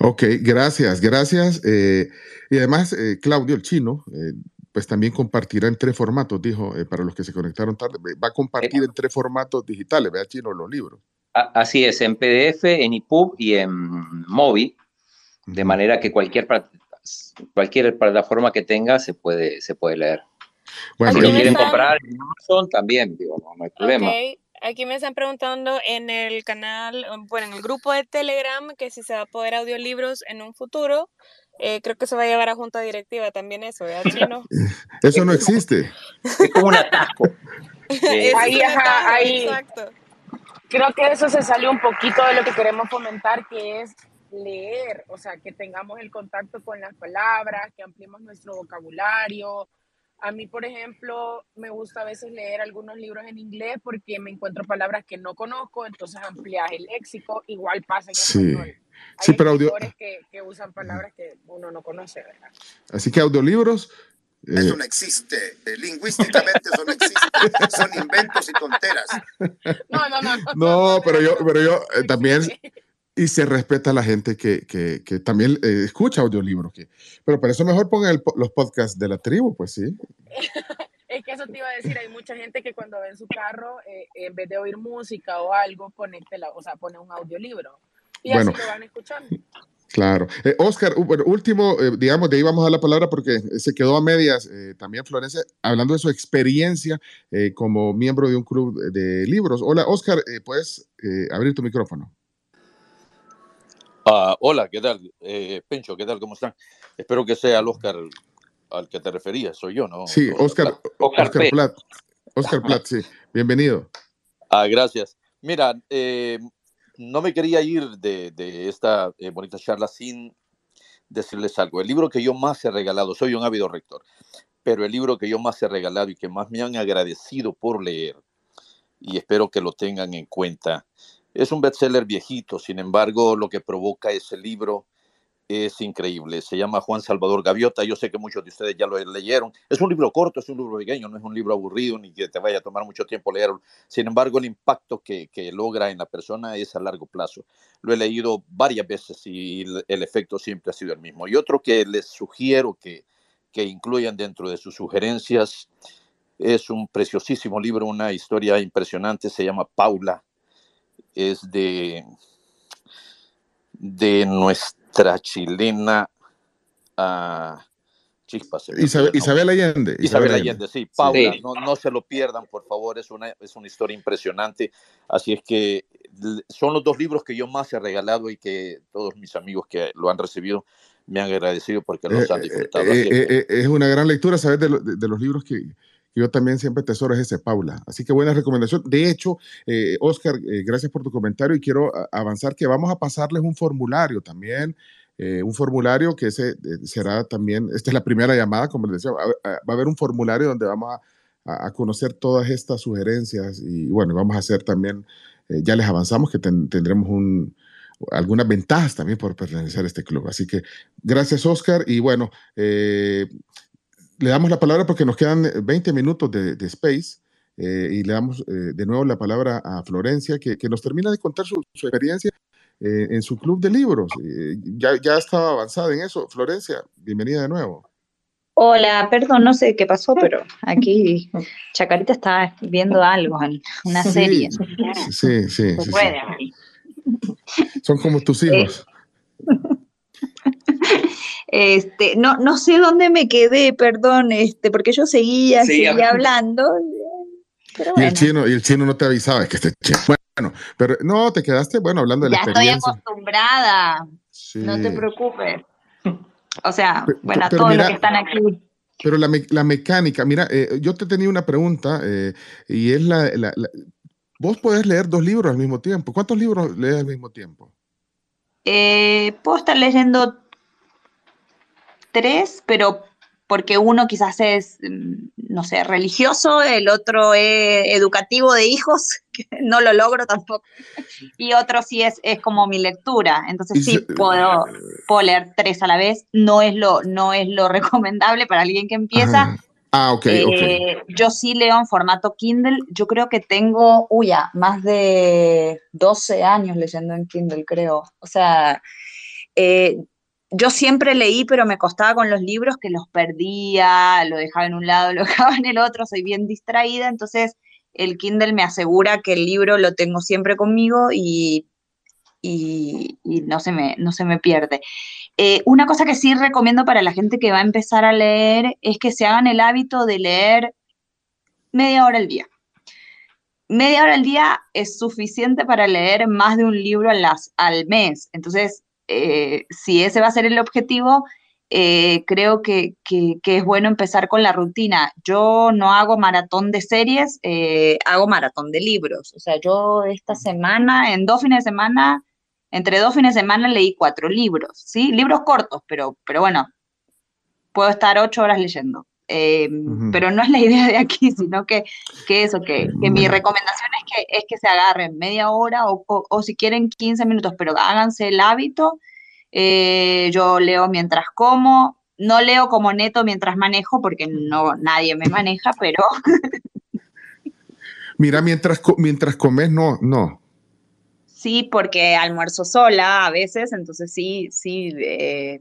Ok, gracias, gracias. Eh, y además, eh, Claudio, el chino, eh, pues también compartirá en tres formatos, dijo, para los que se conectaron tarde, va a compartir en tres formatos digitales, vea, chino, los libros. Así es, en PDF, en EPUB y en MOBI, de manera que cualquier, cualquier plataforma que tenga se puede, se puede leer. Bueno, si lo quieren comprar en Amazon también, digo, no, hay problema. Aquí me están preguntando en el canal, bueno, en el grupo de Telegram, que si se va a poder audiolibros en un futuro. Eh, creo que se va a llevar a junta directiva también eso, ¿verdad, Chino? Eso no existe. Es como un atasco. ahí, ajá, ahí. Exacto. Creo que eso se salió un poquito de lo que queremos fomentar, que es leer, o sea, que tengamos el contacto con las palabras, que ampliemos nuestro vocabulario, a mí, por ejemplo, me gusta a veces leer algunos libros en inglés porque me encuentro palabras que no conozco, entonces amplias el léxico. Igual pasa en sí. Hay sí, pero audio... que, que, usan palabras que uno no conoce, ¿verdad? Así que audiolibros. Eh... Eso no existe. Eh, lingüísticamente eso no existe. Son inventos y tonteras. No, no, no. No, no pero yo, pero yo eh, también y se respeta a la gente que, que, que también eh, escucha audiolibros. Que, pero para eso mejor pongan los podcasts de la tribu, pues sí. es que eso te iba a decir, hay mucha gente que cuando ve en su carro, eh, en vez de oír música o algo, conecte la, o sea, pone un audiolibro. Y así lo van escuchando. Claro. Eh, Oscar, último, digamos, de ahí vamos a la palabra porque se quedó a medias también Florencia, hablando de su experiencia como miembro de un club de libros. Hola, Oscar, ¿puedes abrir tu micrófono? Ah, hola, ¿qué tal? Eh, Pencho, ¿qué tal? ¿Cómo están? Espero que sea el Oscar al que te referías, soy yo, ¿no? Sí, Oscar, Oscar, Platt. Oscar Platt, sí. Bienvenido. Ah, gracias. Mira, eh, no me quería ir de, esta eh, bonita charla sin decirles algo. El libro que yo más he regalado, soy un ávido rector, pero el libro que yo más he regalado y que más me han agradecido por leer, y espero que lo tengan en cuenta, es un bestseller viejito, sin embargo, lo que provoca ese libro es increíble. Se llama Juan Salvador Gaviota. Yo sé que muchos de ustedes ya lo leyeron. Es un libro corto, es un libro pequeño, no es un libro aburrido ni que te vaya a tomar mucho tiempo leerlo. Sin embargo, el impacto que, logra en la persona es a largo plazo. Lo he leído varias veces y el, efecto siempre ha sido el mismo. Y otro que les sugiero que, que incluyan dentro de sus sugerencias es un preciosísimo libro, una historia impresionante, se llama Paula es de, de nuestra chilena uh, Chispas. Isabel, Isabel, Allende. Isabel, Allende, sí. Paula, No, no, se lo pierdan, por favor, es una, es una historia impresionante. Así es que son los dos libros que yo más he regalado y que todos mis amigos que lo han recibido me han agradecido porque los han eh, disfrutado. Eh, eh, es una gran lectura, ¿sabes? De, de los libros que, yo también siempre tesoro es ese, Paula. Así que buena recomendación. De hecho, eh, Oscar, eh, gracias por tu comentario y quiero avanzar que vamos a pasarles un formulario también. Eh, un formulario que será también, esta es la primera llamada, como les decía, va, a haber un formulario donde vamos a, conocer todas estas sugerencias y bueno, vamos a hacer también, ya les avanzamos que tendremos un, algunas ventajas también por pertenecer a este club. Así que gracias, Oscar. Y bueno, le damos la palabra porque nos quedan 20 minutos de, Space eh, y le damos eh, de nuevo la palabra a Florencia, que, nos termina de contar su, experiencia eh, en su club de libros. ya, ya estaba avanzada en eso. Florencia, bienvenida de nuevo. Hola, perdón, no sé qué pasó, pero aquí Chacarita está viendo algo, una serie. Sí, sí, sí, Son como tus hijos. Este, no, no sé dónde me quedé, perdón, este, porque yo seguía, seguía hablando. y, el chino, y el chino no te avisaba, que este chino. Bueno, pero no, te quedaste, bueno, hablando de la experiencia. Ya estoy acostumbrada, no te preocupes. O sea, bueno, a todos los que están aquí. Pero la, la mecánica, mira, eh, yo te tenía una pregunta eh, y es la, la, Vos podés leer dos libros al mismo tiempo. ¿Cuántos libros lees al mismo tiempo? Eh, puedo estar leyendo tres, pero porque uno quizás es, mm, no sé, religioso, el otro es educativo de hijos, que no lo logro tampoco, y otro sí es, es como mi lectura. Entonces sí, puedo, puedo leer tres a la vez, no es lo, no es lo recomendable para alguien que empieza. Ah, ok, eh, Yo sí leo en formato Kindle. Yo creo que tengo, uy, ya, más de 12 años leyendo en Kindle, creo. O sea, eh, yo siempre leí, pero me costaba con los libros que los perdía, lo dejaba en un lado, lo dejaba en el otro, soy bien distraída, entonces el Kindle me asegura que el libro lo tengo siempre conmigo y, y, no, se me, no se me pierde. Eh, una cosa que sí recomiendo para la gente que va a empezar a leer es que se hagan el hábito de leer media hora al día. Media hora al día es suficiente para leer más de un libro al, al mes. Entonces, eh, si ese va a ser el objetivo, eh, creo que, es bueno empezar con la rutina. Yo no hago maratón de series, eh, hago maratón de libros. O sea, yo esta semana, en dos fines de semana, entre dos fines de semana leí cuatro libros, ¿sí? Libros cortos, pero, pero bueno, puedo estar ocho horas leyendo. Pero no es la idea de aquí, sino que, que eso, que, que mi recomendación es que, es que se agarren media hora o, o, si quieren 15 minutos, pero háganse el hábito. Eh, yo leo mientras como, no leo como neto mientras manejo, porque no nadie me maneja, pero... Mira, mientras, mientras comes, no, no. Sí, porque almuerzo sola a veces, entonces sí, sí, eh,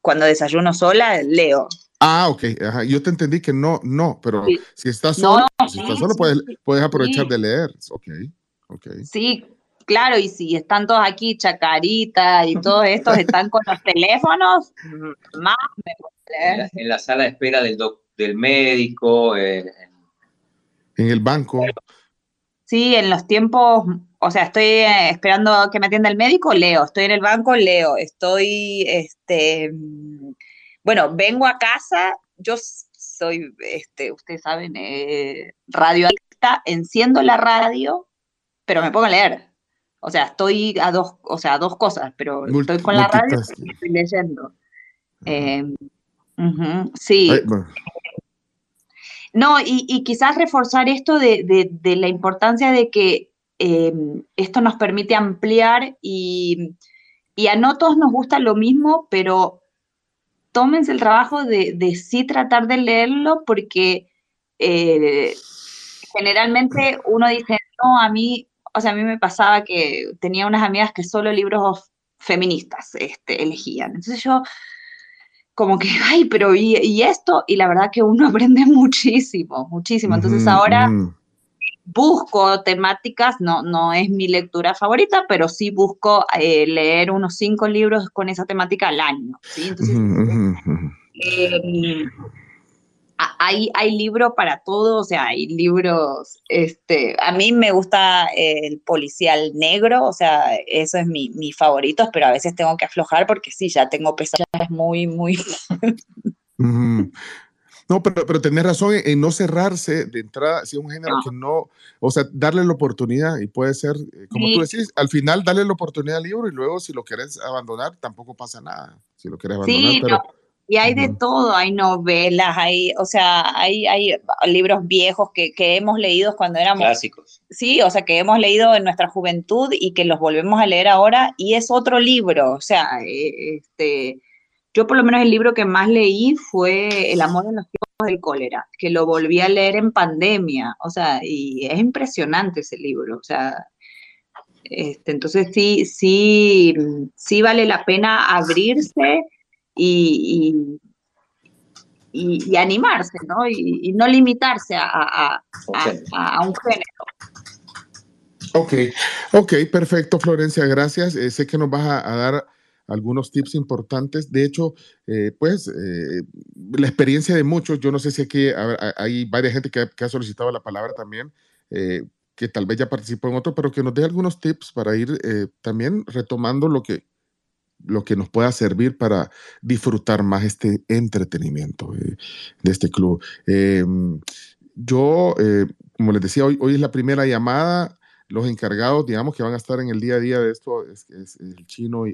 cuando desayuno sola, leo. Ah, ok. Yo te entendí que no, no, pero si estás solo, si estás solo puedes, puedes aprovechar de leer. Ok, ok. Sí, claro, y si están todos aquí, Chacarita y todos estos están con los teléfonos, más me leer. En la, sala de espera del, del médico. en el banco. Sí, en los tiempos, o sea, estoy eh, esperando que me atienda el médico, leo. Estoy en el banco, leo. Estoy, este bueno, vengo a casa, yo soy, este, ustedes saben, eh, radioacta, enciendo la radio, pero me pongo a leer. O sea, estoy a dos, o sea, dos cosas, pero estoy con la radio y estoy leyendo. Em, sí. No, y, quizás reforzar esto de, la importancia de que em, esto nos permite ampliar y, y a no todos nos gusta lo mismo, pero tómense el trabajo de, de sí tratar de leerlo porque eh, generalmente uno dice, no, a mí, o sea, a mí me pasaba que tenía unas amigas que solo libros feministas este, elegían. Entonces yo como que, ay, pero ¿y, esto? Y la verdad que uno aprende muchísimo, muchísimo. Entonces ahora busco temáticas, no, no es mi lectura favorita, pero sí busco eh, leer unos cinco libros con esa temática al año. Entonces, em, hay, hay libros para todo, o sea, hay libros, este, a mí me gusta el policial negro, o sea, eso es mi, mi favorito, pero a veces tengo que aflojar porque sí, ya tengo pesadillas muy, muy... No, pero, pero tenés razón en, no cerrarse de entrada, si es un género que no, o sea, darle la oportunidad y puede ser, eh, como tú decís, al final darle la oportunidad al libro y luego si lo quieres abandonar, tampoco pasa nada, si lo quieres abandonar. Sí, pero, y hay de todo, hay novelas, hay, o sea, hay, hay libros viejos que, que hemos leído cuando éramos... Clásicos. Sí, o sea, que hemos leído en nuestra juventud y que los volvemos a leer ahora y es otro libro, o sea, eh, este yo por lo menos el libro que más leí fue El amor en los tiempos del cólera, que lo volví a leer en pandemia, o sea, y es impresionante ese libro, o sea, este, entonces sí, sí, sí vale la pena abrirse y, y, animarse, ¿no? Y, no limitarse a, un género. Ok, ok, perfecto, Florencia, gracias. Eh, sé que nos vas a dar algunos tips importantes. De hecho, eh, pues eh, la experiencia de muchos, yo no sé si aquí hay varias gente que ha, solicitado la palabra también, eh, que tal vez ya participó en otro, pero que nos dé algunos tips para ir también retomando lo que, lo que nos pueda servir para disfrutar más este entretenimiento de este club. yo, como les decía, hoy, hoy es la primera llamada. Los encargados, digamos, que van a estar en el día a día de esto es, el chino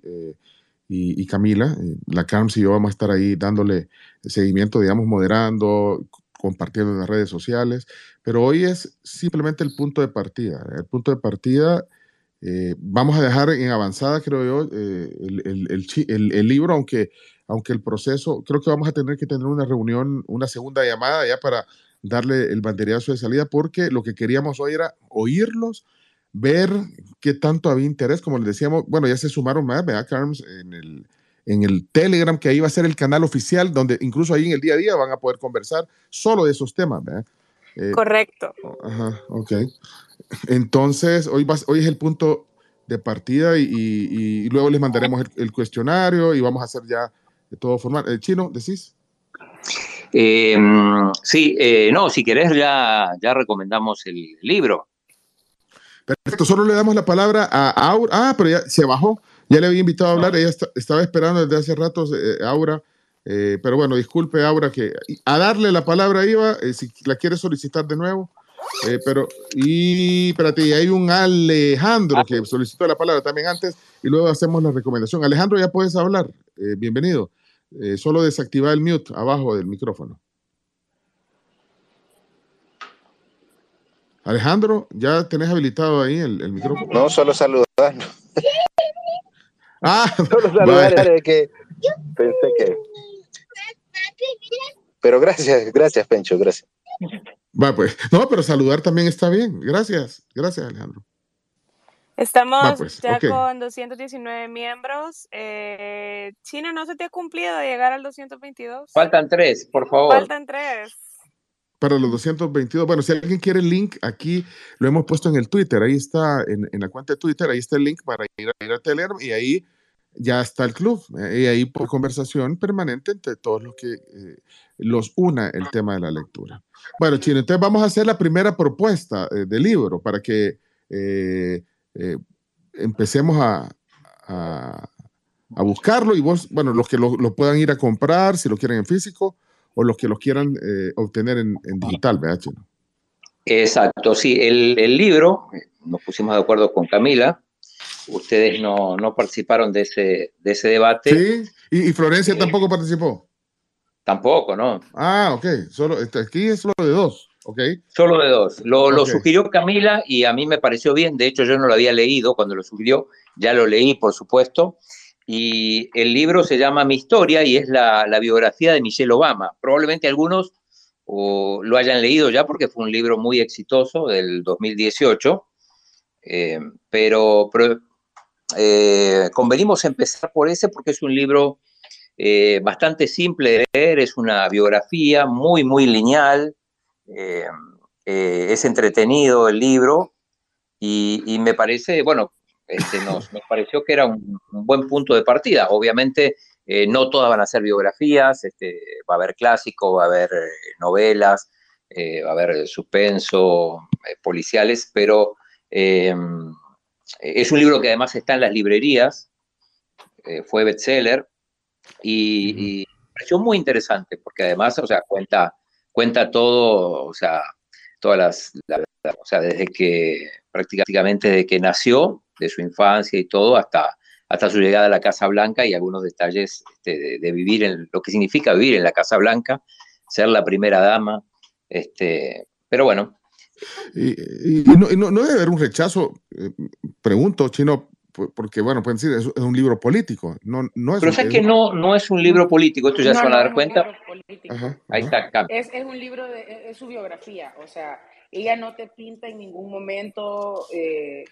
y y, Camila. La CARMS y yo vamos a estar ahí dándole seguimiento, digamos, moderando, compartiendo en las redes sociales, pero hoy es simplemente el punto de partida. El punto de partida, eh, vamos a dejar en avanzada, creo yo, eh, el, libro, aunque, aunque el proceso, creo que vamos a tener que tener una reunión, una segunda llamada ya para darle el banderillazo de salida, porque lo que queríamos hoy era oírlos, ver qué tanto había interés, como les decíamos, bueno, ya se sumaron más, ¿verdad, Carms? En el, en el Telegram, que ahí va a ser el canal oficial, donde incluso ahí en el día a día van a poder conversar solo de esos temas. Eh, Correcto. Ajá, ok. Entonces, hoy, hoy es el punto de partida y, luego les mandaremos el, cuestionario y vamos a hacer ya todo formal. ¿El chino, decís? Eh, sí, eh, no, si querés ya, ya recomendamos el libro. Perfecto, solo le damos la palabra a Aura. Ah, pero ya se bajó. Ya le había invitado a hablar, ella estaba esperando desde hace rato, eh, Aura. Eh, pero bueno, disculpe, Aura, que a darle la palabra iba, eh, si la quiere solicitar de nuevo. pero, y espérate, hay un Alejandro que solicitó la palabra también antes y luego hacemos la recomendación. Alejandro, ya puedes hablar. bienvenido. solo desactivar el mute abajo del micrófono. Alejandro, ¿ya tenés habilitado ahí el, micrófono? No, solo saludar. Ah, solo saludar que pensé que. Pero gracias, gracias, Pencho, gracias. Va, pues. No, pero saludar también está bien. Gracias, gracias, Alejandro. Estamos pues, ya con 219 miembros. Eh, China, ¿no se te ha cumplido de llegar al 222? Faltan tres, por favor. Faltan tres para los 222. Bueno, si alguien quiere el link, aquí lo hemos puesto en el Twitter. Ahí está, en, la cuenta de Twitter, ahí está el link para ir a, ir a Telegram y ahí ya está el club. Eh, y ahí por conversación permanente entre todos los que eh, los una el tema de la lectura. Bueno, Chino, entonces vamos a hacer la primera propuesta eh, de libro para que empecemos a, a, buscarlo y vos, bueno, los que lo, lo puedan ir a comprar, si lo quieren en físico, o los que los quieran eh, obtener en, digital, ¿verdad, Exacto, sí, el, libro, nos pusimos de acuerdo con Camila, ustedes no, participaron de ese, de ese debate. Sí, y, Florencia eh, tampoco participó. Tampoco, ¿no? Ah, ok, solo, este, aquí es solo de dos. ok. Solo de dos. Lo, lo, sugirió Camila y a mí me pareció bien. De hecho, yo no lo había leído cuando lo sugirió. Ya lo leí, por supuesto. Y el libro se llama Mi historia y es la, biografía de Michelle Obama. Probablemente algunos lo hayan leído ya porque fue un libro muy exitoso del 2018, eh, pero, eh, convenimos empezar por ese porque es un libro eh, bastante simple de leer, es una biografía muy, muy lineal, es entretenido el libro y me parece, bueno, este, nos, pareció que era un, buen punto de partida. Obviamente, eh, no todas van a ser biografías, este, va a haber clásicos, va a haber eh, novelas, eh, va a haber suspenso, policiales, pero es un libro que además está en las librerías, fue bestseller y, y pareció muy interesante porque además, o sea, cuenta, cuenta todo, o sea, todas las, o sea, desde que prácticamente desde que nació de su infancia y todo hasta, hasta su llegada a la Casa Blanca y algunos detalles este, de, vivir en lo que significa vivir en la Casa Blanca, ser la primera dama. Este, pero bueno. Y, no, debe haber un rechazo, eh, pregunto, Chino, porque bueno, pueden decir, es, un libro político. No, no es Pero es que no, no es un libro político, esto ya se van a dar cuenta. Ahí está. Es, es, un libro, de, es su biografía, o sea, ella no te pinta en ningún momento eh,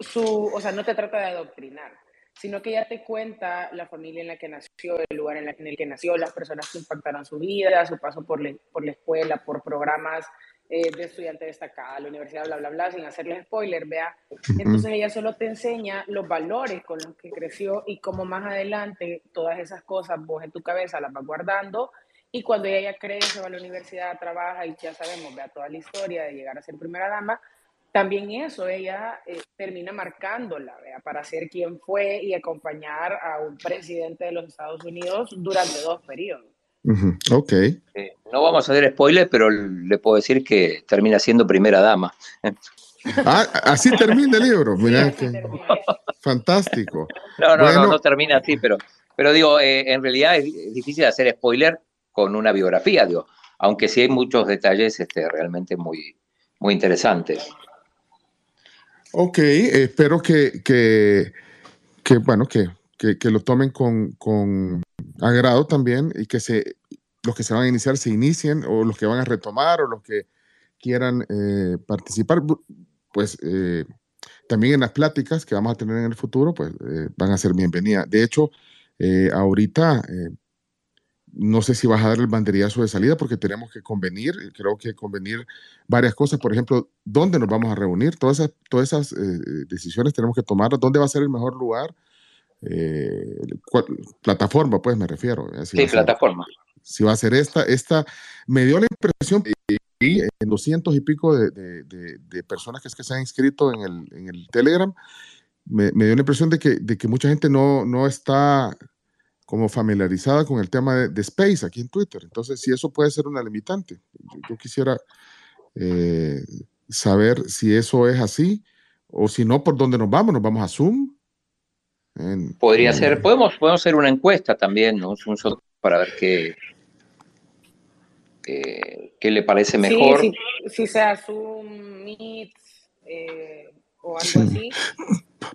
su, o sea, no te trata de adoctrinar, sino que ella te cuenta la familia en la que nació, el lugar en, el que nació, las personas que impactaron su vida, su paso por, por la escuela, por programas eh, de estudiante destacada, la universidad, bla, bla, bla, sin hacerle spoiler, vea. Entonces ella solo te enseña los valores con los que creció y cómo más adelante todas esas cosas vos en tu cabeza las vas guardando y cuando ella ya crece, va a la universidad, trabaja y ya sabemos, vea toda la historia de llegar a ser primera dama, también eso, ella eh, termina marcándola ¿vea? para ser quien fue y acompañar a un presidente de los Estados Unidos durante dos periodos. Ok. Eh, no vamos a hacer spoiler, pero le puedo decir que termina siendo primera dama. Ah, así termina el libro. Fantástico. No, no, no, no termina así, pero, pero digo, eh, en realidad es, difícil hacer spoiler con una biografía, digo, aunque sí hay muchos detalles este, realmente muy, muy interesantes. Ok, espero que, que, que bueno, que, que, lo tomen con, con, agrado también y que se, los que se van a iniciar se inicien o los que van a retomar o los que quieran eh, participar, pues eh, también en las pláticas que vamos a tener en el futuro, pues eh, van a ser bienvenidas. De hecho, ahorita no sé si vas a dar el banderillazo de salida porque tenemos que convenir, creo que convenir varias cosas, por ejemplo, dónde nos vamos a reunir, todas esas, todas esas decisiones tenemos que tomar, dónde va a ser el mejor lugar, plataforma, pues me refiero. sí, plataforma. Si va a ser esta, esta, me dio la impresión, y en 200 y pico de, de, personas que, es que se han inscrito en el, en el Telegram, me, me, dio la impresión de que, de que mucha gente no, no está como familiarizada con el tema de, Space aquí en Twitter. Entonces, si eso puede ser una limitante, yo, quisiera eh, saber si eso es así o si no, por dónde nos vamos, nos vamos a Zoom. Podría ser, podemos, podemos hacer una encuesta también, ¿no? para ver qué, qué, le parece mejor. Sí, si, sea Zoom, Meet eh, o algo así.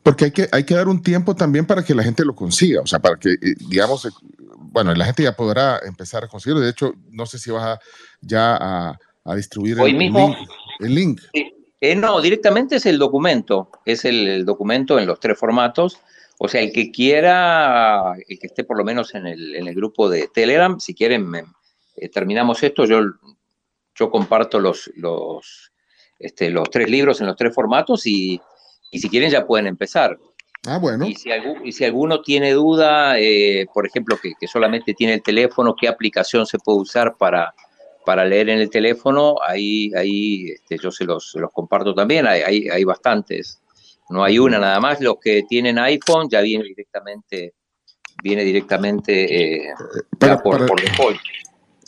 Porque hay que, hay que dar un tiempo también para que la gente lo consiga, o sea, para que, eh, digamos, eh, bueno, la gente ya podrá empezar a conseguirlo. De hecho, no sé si vas a, ya a, a distribuir el, link. El link. no, directamente es el documento, es el, documento en los tres formatos. O sea, el que quiera, el que esté por lo menos en el, en el grupo de Telegram, si quieren, me, eh, terminamos esto, yo, yo comparto los, los, este, los tres libros en los tres formatos y, y si quieren ya pueden empezar. Ah, bueno. Y si, y si alguno tiene duda, eh, por ejemplo, que, que, solamente tiene el teléfono, qué aplicación se puede usar para, para leer en el teléfono, ahí, ahí este, yo se los, los comparto también, hay, hay, hay, bastantes. No hay una nada más, los que tienen iPhone ya viene directamente, viene directamente eh, por, por default.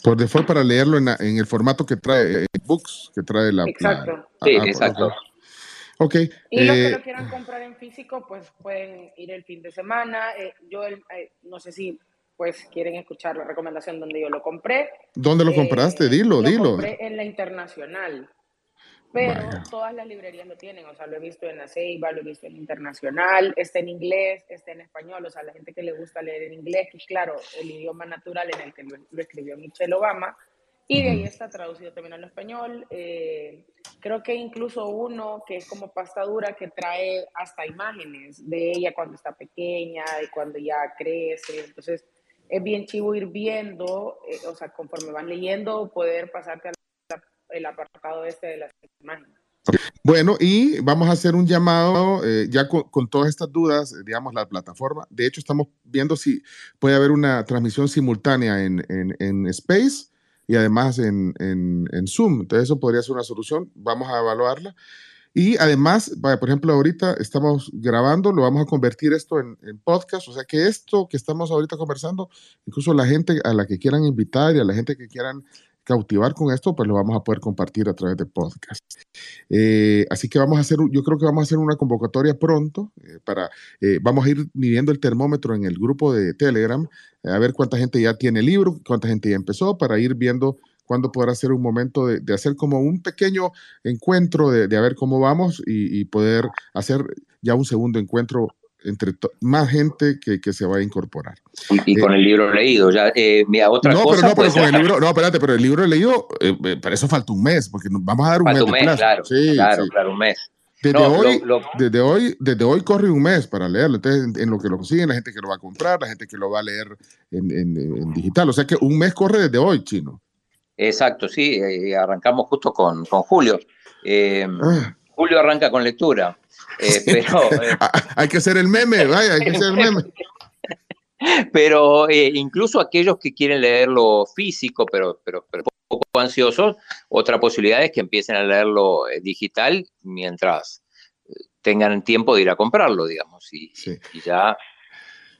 Por default para leerlo en, en el formato que trae eh, Books, que trae la... Exacto. sí, exacto. Ok. Y los que eh, lo quieran comprar en físico, pues pueden ir el fin de semana. Eh, yo no sé si pues quieren escuchar la recomendación donde yo lo compré. ¿Dónde lo compraste? Dilo, lo dilo. compré en la internacional. Pero todas las librerías lo tienen, o sea, lo he visto en Aceiba, lo he visto en Internacional, está en inglés, está en español, o sea, la gente que le gusta leer en inglés, que claro, el idioma natural en el que lo, escribió Michelle Obama, y de ahí está traducido también al español. Eh, creo que incluso uno que es como pasta dura que trae hasta imágenes de ella cuando está pequeña, y cuando ya crece, entonces es bien chivo ir viendo, eh, o sea, conforme van leyendo, poder pasarte a el apartado este de las imágenes. Bueno, y vamos a hacer un llamado eh, ya con, todas estas dudas, eh, digamos, la plataforma. De hecho, estamos viendo si puede haber una transmisión simultánea en, en, Space y además en, en, Zoom. Entonces, eso podría ser una solución. Vamos a evaluarla. Y además, por ejemplo, ahorita estamos grabando, lo vamos a convertir esto en, en, podcast, o sea que esto que estamos ahorita conversando, incluso la gente a la que quieran invitar y a la gente que quieran cautivar con esto, pues lo vamos a poder compartir a través de podcast. Eh, así que vamos a hacer, yo creo que vamos a hacer una convocatoria pronto eh, para, eh, vamos a ir midiendo el termómetro en el grupo de Telegram, a ver cuánta gente ya tiene el libro, cuánta gente ya empezó, para ir viendo cuándo podrá ser un momento de, hacer como un pequeño encuentro, de, a ver cómo vamos y poder hacer ya un segundo encuentro entre más gente que, que, se va a incorporar. Y, con eh, el libro leído, ya, eh, mira, otra no, cosa. Pero no, pero con el libro, no, espérate, pero el libro leído, eh, para eso falta un mes, porque vamos a dar un mes, un mes Claro, sí, claro, claro, un mes. Desde, hoy, desde, hoy, desde hoy corre un mes para leerlo. Entonces, en, lo que lo consiguen, la gente que lo va a comprar, la gente que lo va a leer en, en, digital. O sea que un mes corre desde hoy, chino. Exacto, sí. arrancamos justo con, con Julio. Ah. Julio arranca con lectura. Eh, pero, eh, ah, hay que hacer el meme, vaya, hay que hacer el meme. Pero eh, incluso aquellos que quieren leerlo físico, pero, pero, pero poco ansiosos, otra posibilidad es que empiecen a leerlo digital mientras tengan tiempo de ir a comprarlo, digamos, y, ya,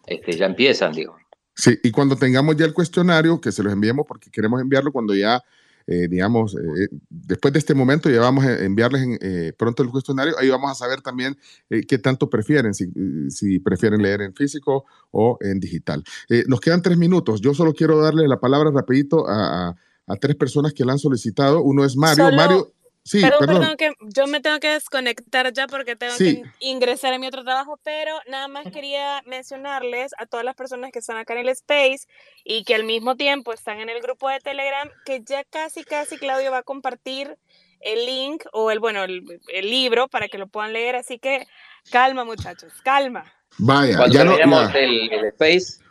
este, ya empiezan, digo. Sí, y cuando tengamos ya el cuestionario, que se los enviemos porque queremos enviarlo cuando ya eh, digamos, eh, después de este momento ya vamos a enviarles pronto el cuestionario, ahí vamos a saber también qué tanto prefieren, si, si, prefieren leer en físico o en digital. nos quedan tres minutos, yo solo quiero darle la palabra rapidito a, a, tres personas que la han solicitado. Uno es Mario. Mario Sí, perdón, perdón. que yo me tengo que desconectar ya porque tengo que ingresar en mi otro trabajo, pero nada más quería mencionarles a todas las personas que están acá en el Space y que al mismo tiempo están en el grupo de Telegram, que ya casi, casi Claudio va a compartir el link o el, bueno, el, libro para que lo puedan leer, así que calma muchachos, calma. Vaya, Cuando ya no, El, el, Space,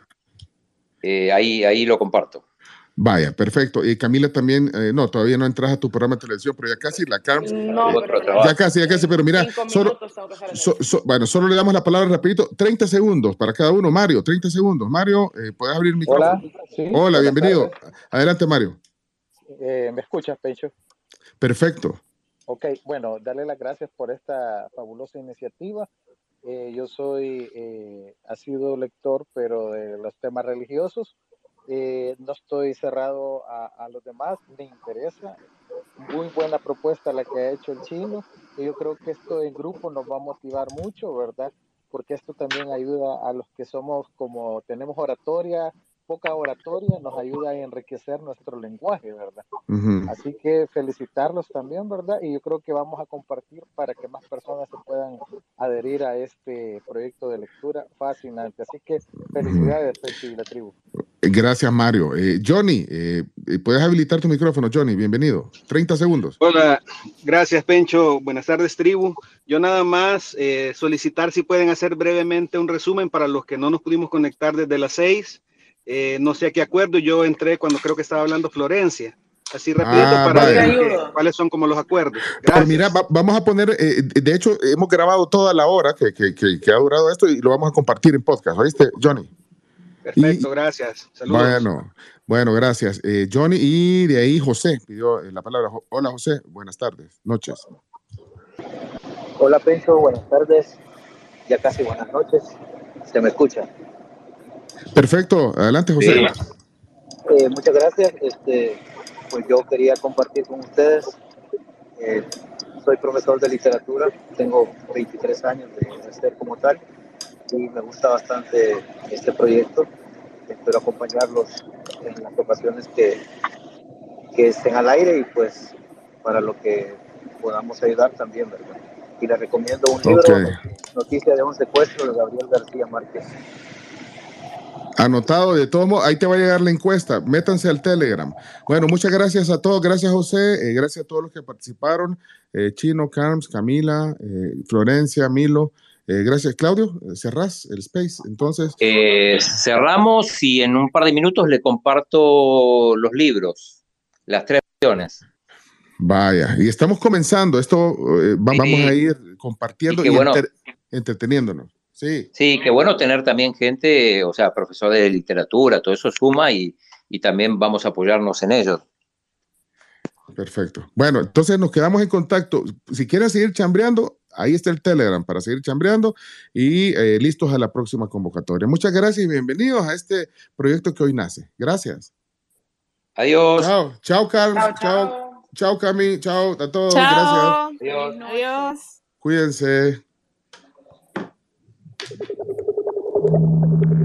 eh, ahí, ahí lo comparto. Vaya, perfecto. Y Camila también, eh, no, todavía no entras a tu programa de televisión, pero ya casi, la Carms. No, ya casi, ya casi, pero mira, solo, bueno, solo le damos la palabra rapidito, 30 segundos para cada uno. Mario, 30 segundos. Mario, eh, ¿puedes abrir mi micrófono? Hola, Hola bienvenido. Adelante, Mario. Eh, ¿Me escuchas, Pecho? Perfecto. Ok, bueno, darle las gracias por esta fabulosa iniciativa. yo soy, ha sido lector, pero de los temas religiosos eh, no estoy cerrado a, los demás, me interesa. Muy buena propuesta la que ha hecho el chino. Y yo creo que esto en grupo nos va a motivar mucho, ¿verdad? Porque esto también ayuda a los que somos como tenemos oratoria, poca oratoria, nos ayuda a enriquecer nuestro lenguaje, ¿verdad? Así que felicitarlos también, ¿verdad? Y yo creo que vamos a compartir para que más personas se puedan adherir a este proyecto de lectura fascinante. Así que felicidades, uh la tribu. Gracias, Mario. Eh, Johnny, eh, puedes habilitar tu micrófono, Johnny, bienvenido. 30 segundos. Hola, gracias, Pencho. Buenas tardes, tribu. Yo nada más eh, solicitar si pueden hacer brevemente un resumen para los que no nos pudimos conectar desde las 6. No sé a qué acuerdo, yo entré cuando creo que estaba hablando Florencia. Así rapidito ah, para ver cuáles son como los acuerdos. Pues mira, vamos a poner, de hecho, hemos grabado toda la hora que, que, que ha durado esto y lo vamos a compartir en podcast, ¿oíste, Johnny? Perfecto, gracias. Saludos. Bueno, bueno, gracias. Eh, Johnny y de ahí José pidió eh, la palabra. Hola José, buenas tardes, noches. Hola Pencho, buenas tardes. Ya casi buenas noches. ¿Se me escucha? Perfecto, adelante José. Eh, muchas gracias. Este, pues yo quería compartir con ustedes. soy profesor de literatura, tengo 23 años de ser como tal y me gusta bastante este proyecto. Espero acompañarlos en las ocasiones que, que estén al aire y pues para lo que podamos ayudar también, ¿verdad? Y les recomiendo un libro, Noticia de un secuestro de Gabriel García Márquez. Anotado, de todo modo, ahí te va a llegar la encuesta. Métanse al Telegram. Bueno, muchas gracias a todos. Gracias, José. Eh, gracias a todos los que participaron. Eh, Chino, Carms, Camila, eh, Florencia, Milo. Gracias, Claudio. Cerrás el space. Entonces. Cerramos y en un par de minutos le comparto los libros, las tres opciones. Vaya, y estamos comenzando. Esto vamos a ir compartiendo y, entreteniéndonos. Sí. Sí, qué bueno tener también gente, o sea, profesor de literatura, todo eso suma y, y también vamos a apoyarnos en ellos. Perfecto. Bueno, entonces nos quedamos en contacto. Si quieren seguir chambreando, ahí está el Telegram para seguir chambreando y eh, listos a la próxima convocatoria. Muchas gracias y bienvenidos a este proyecto que hoy nace. Gracias. Adiós. Chao, chao, Carlos. Chao, chao, Cami. Chao a todos. Gracias. Adiós. Adiós. Cuídense. Thank you.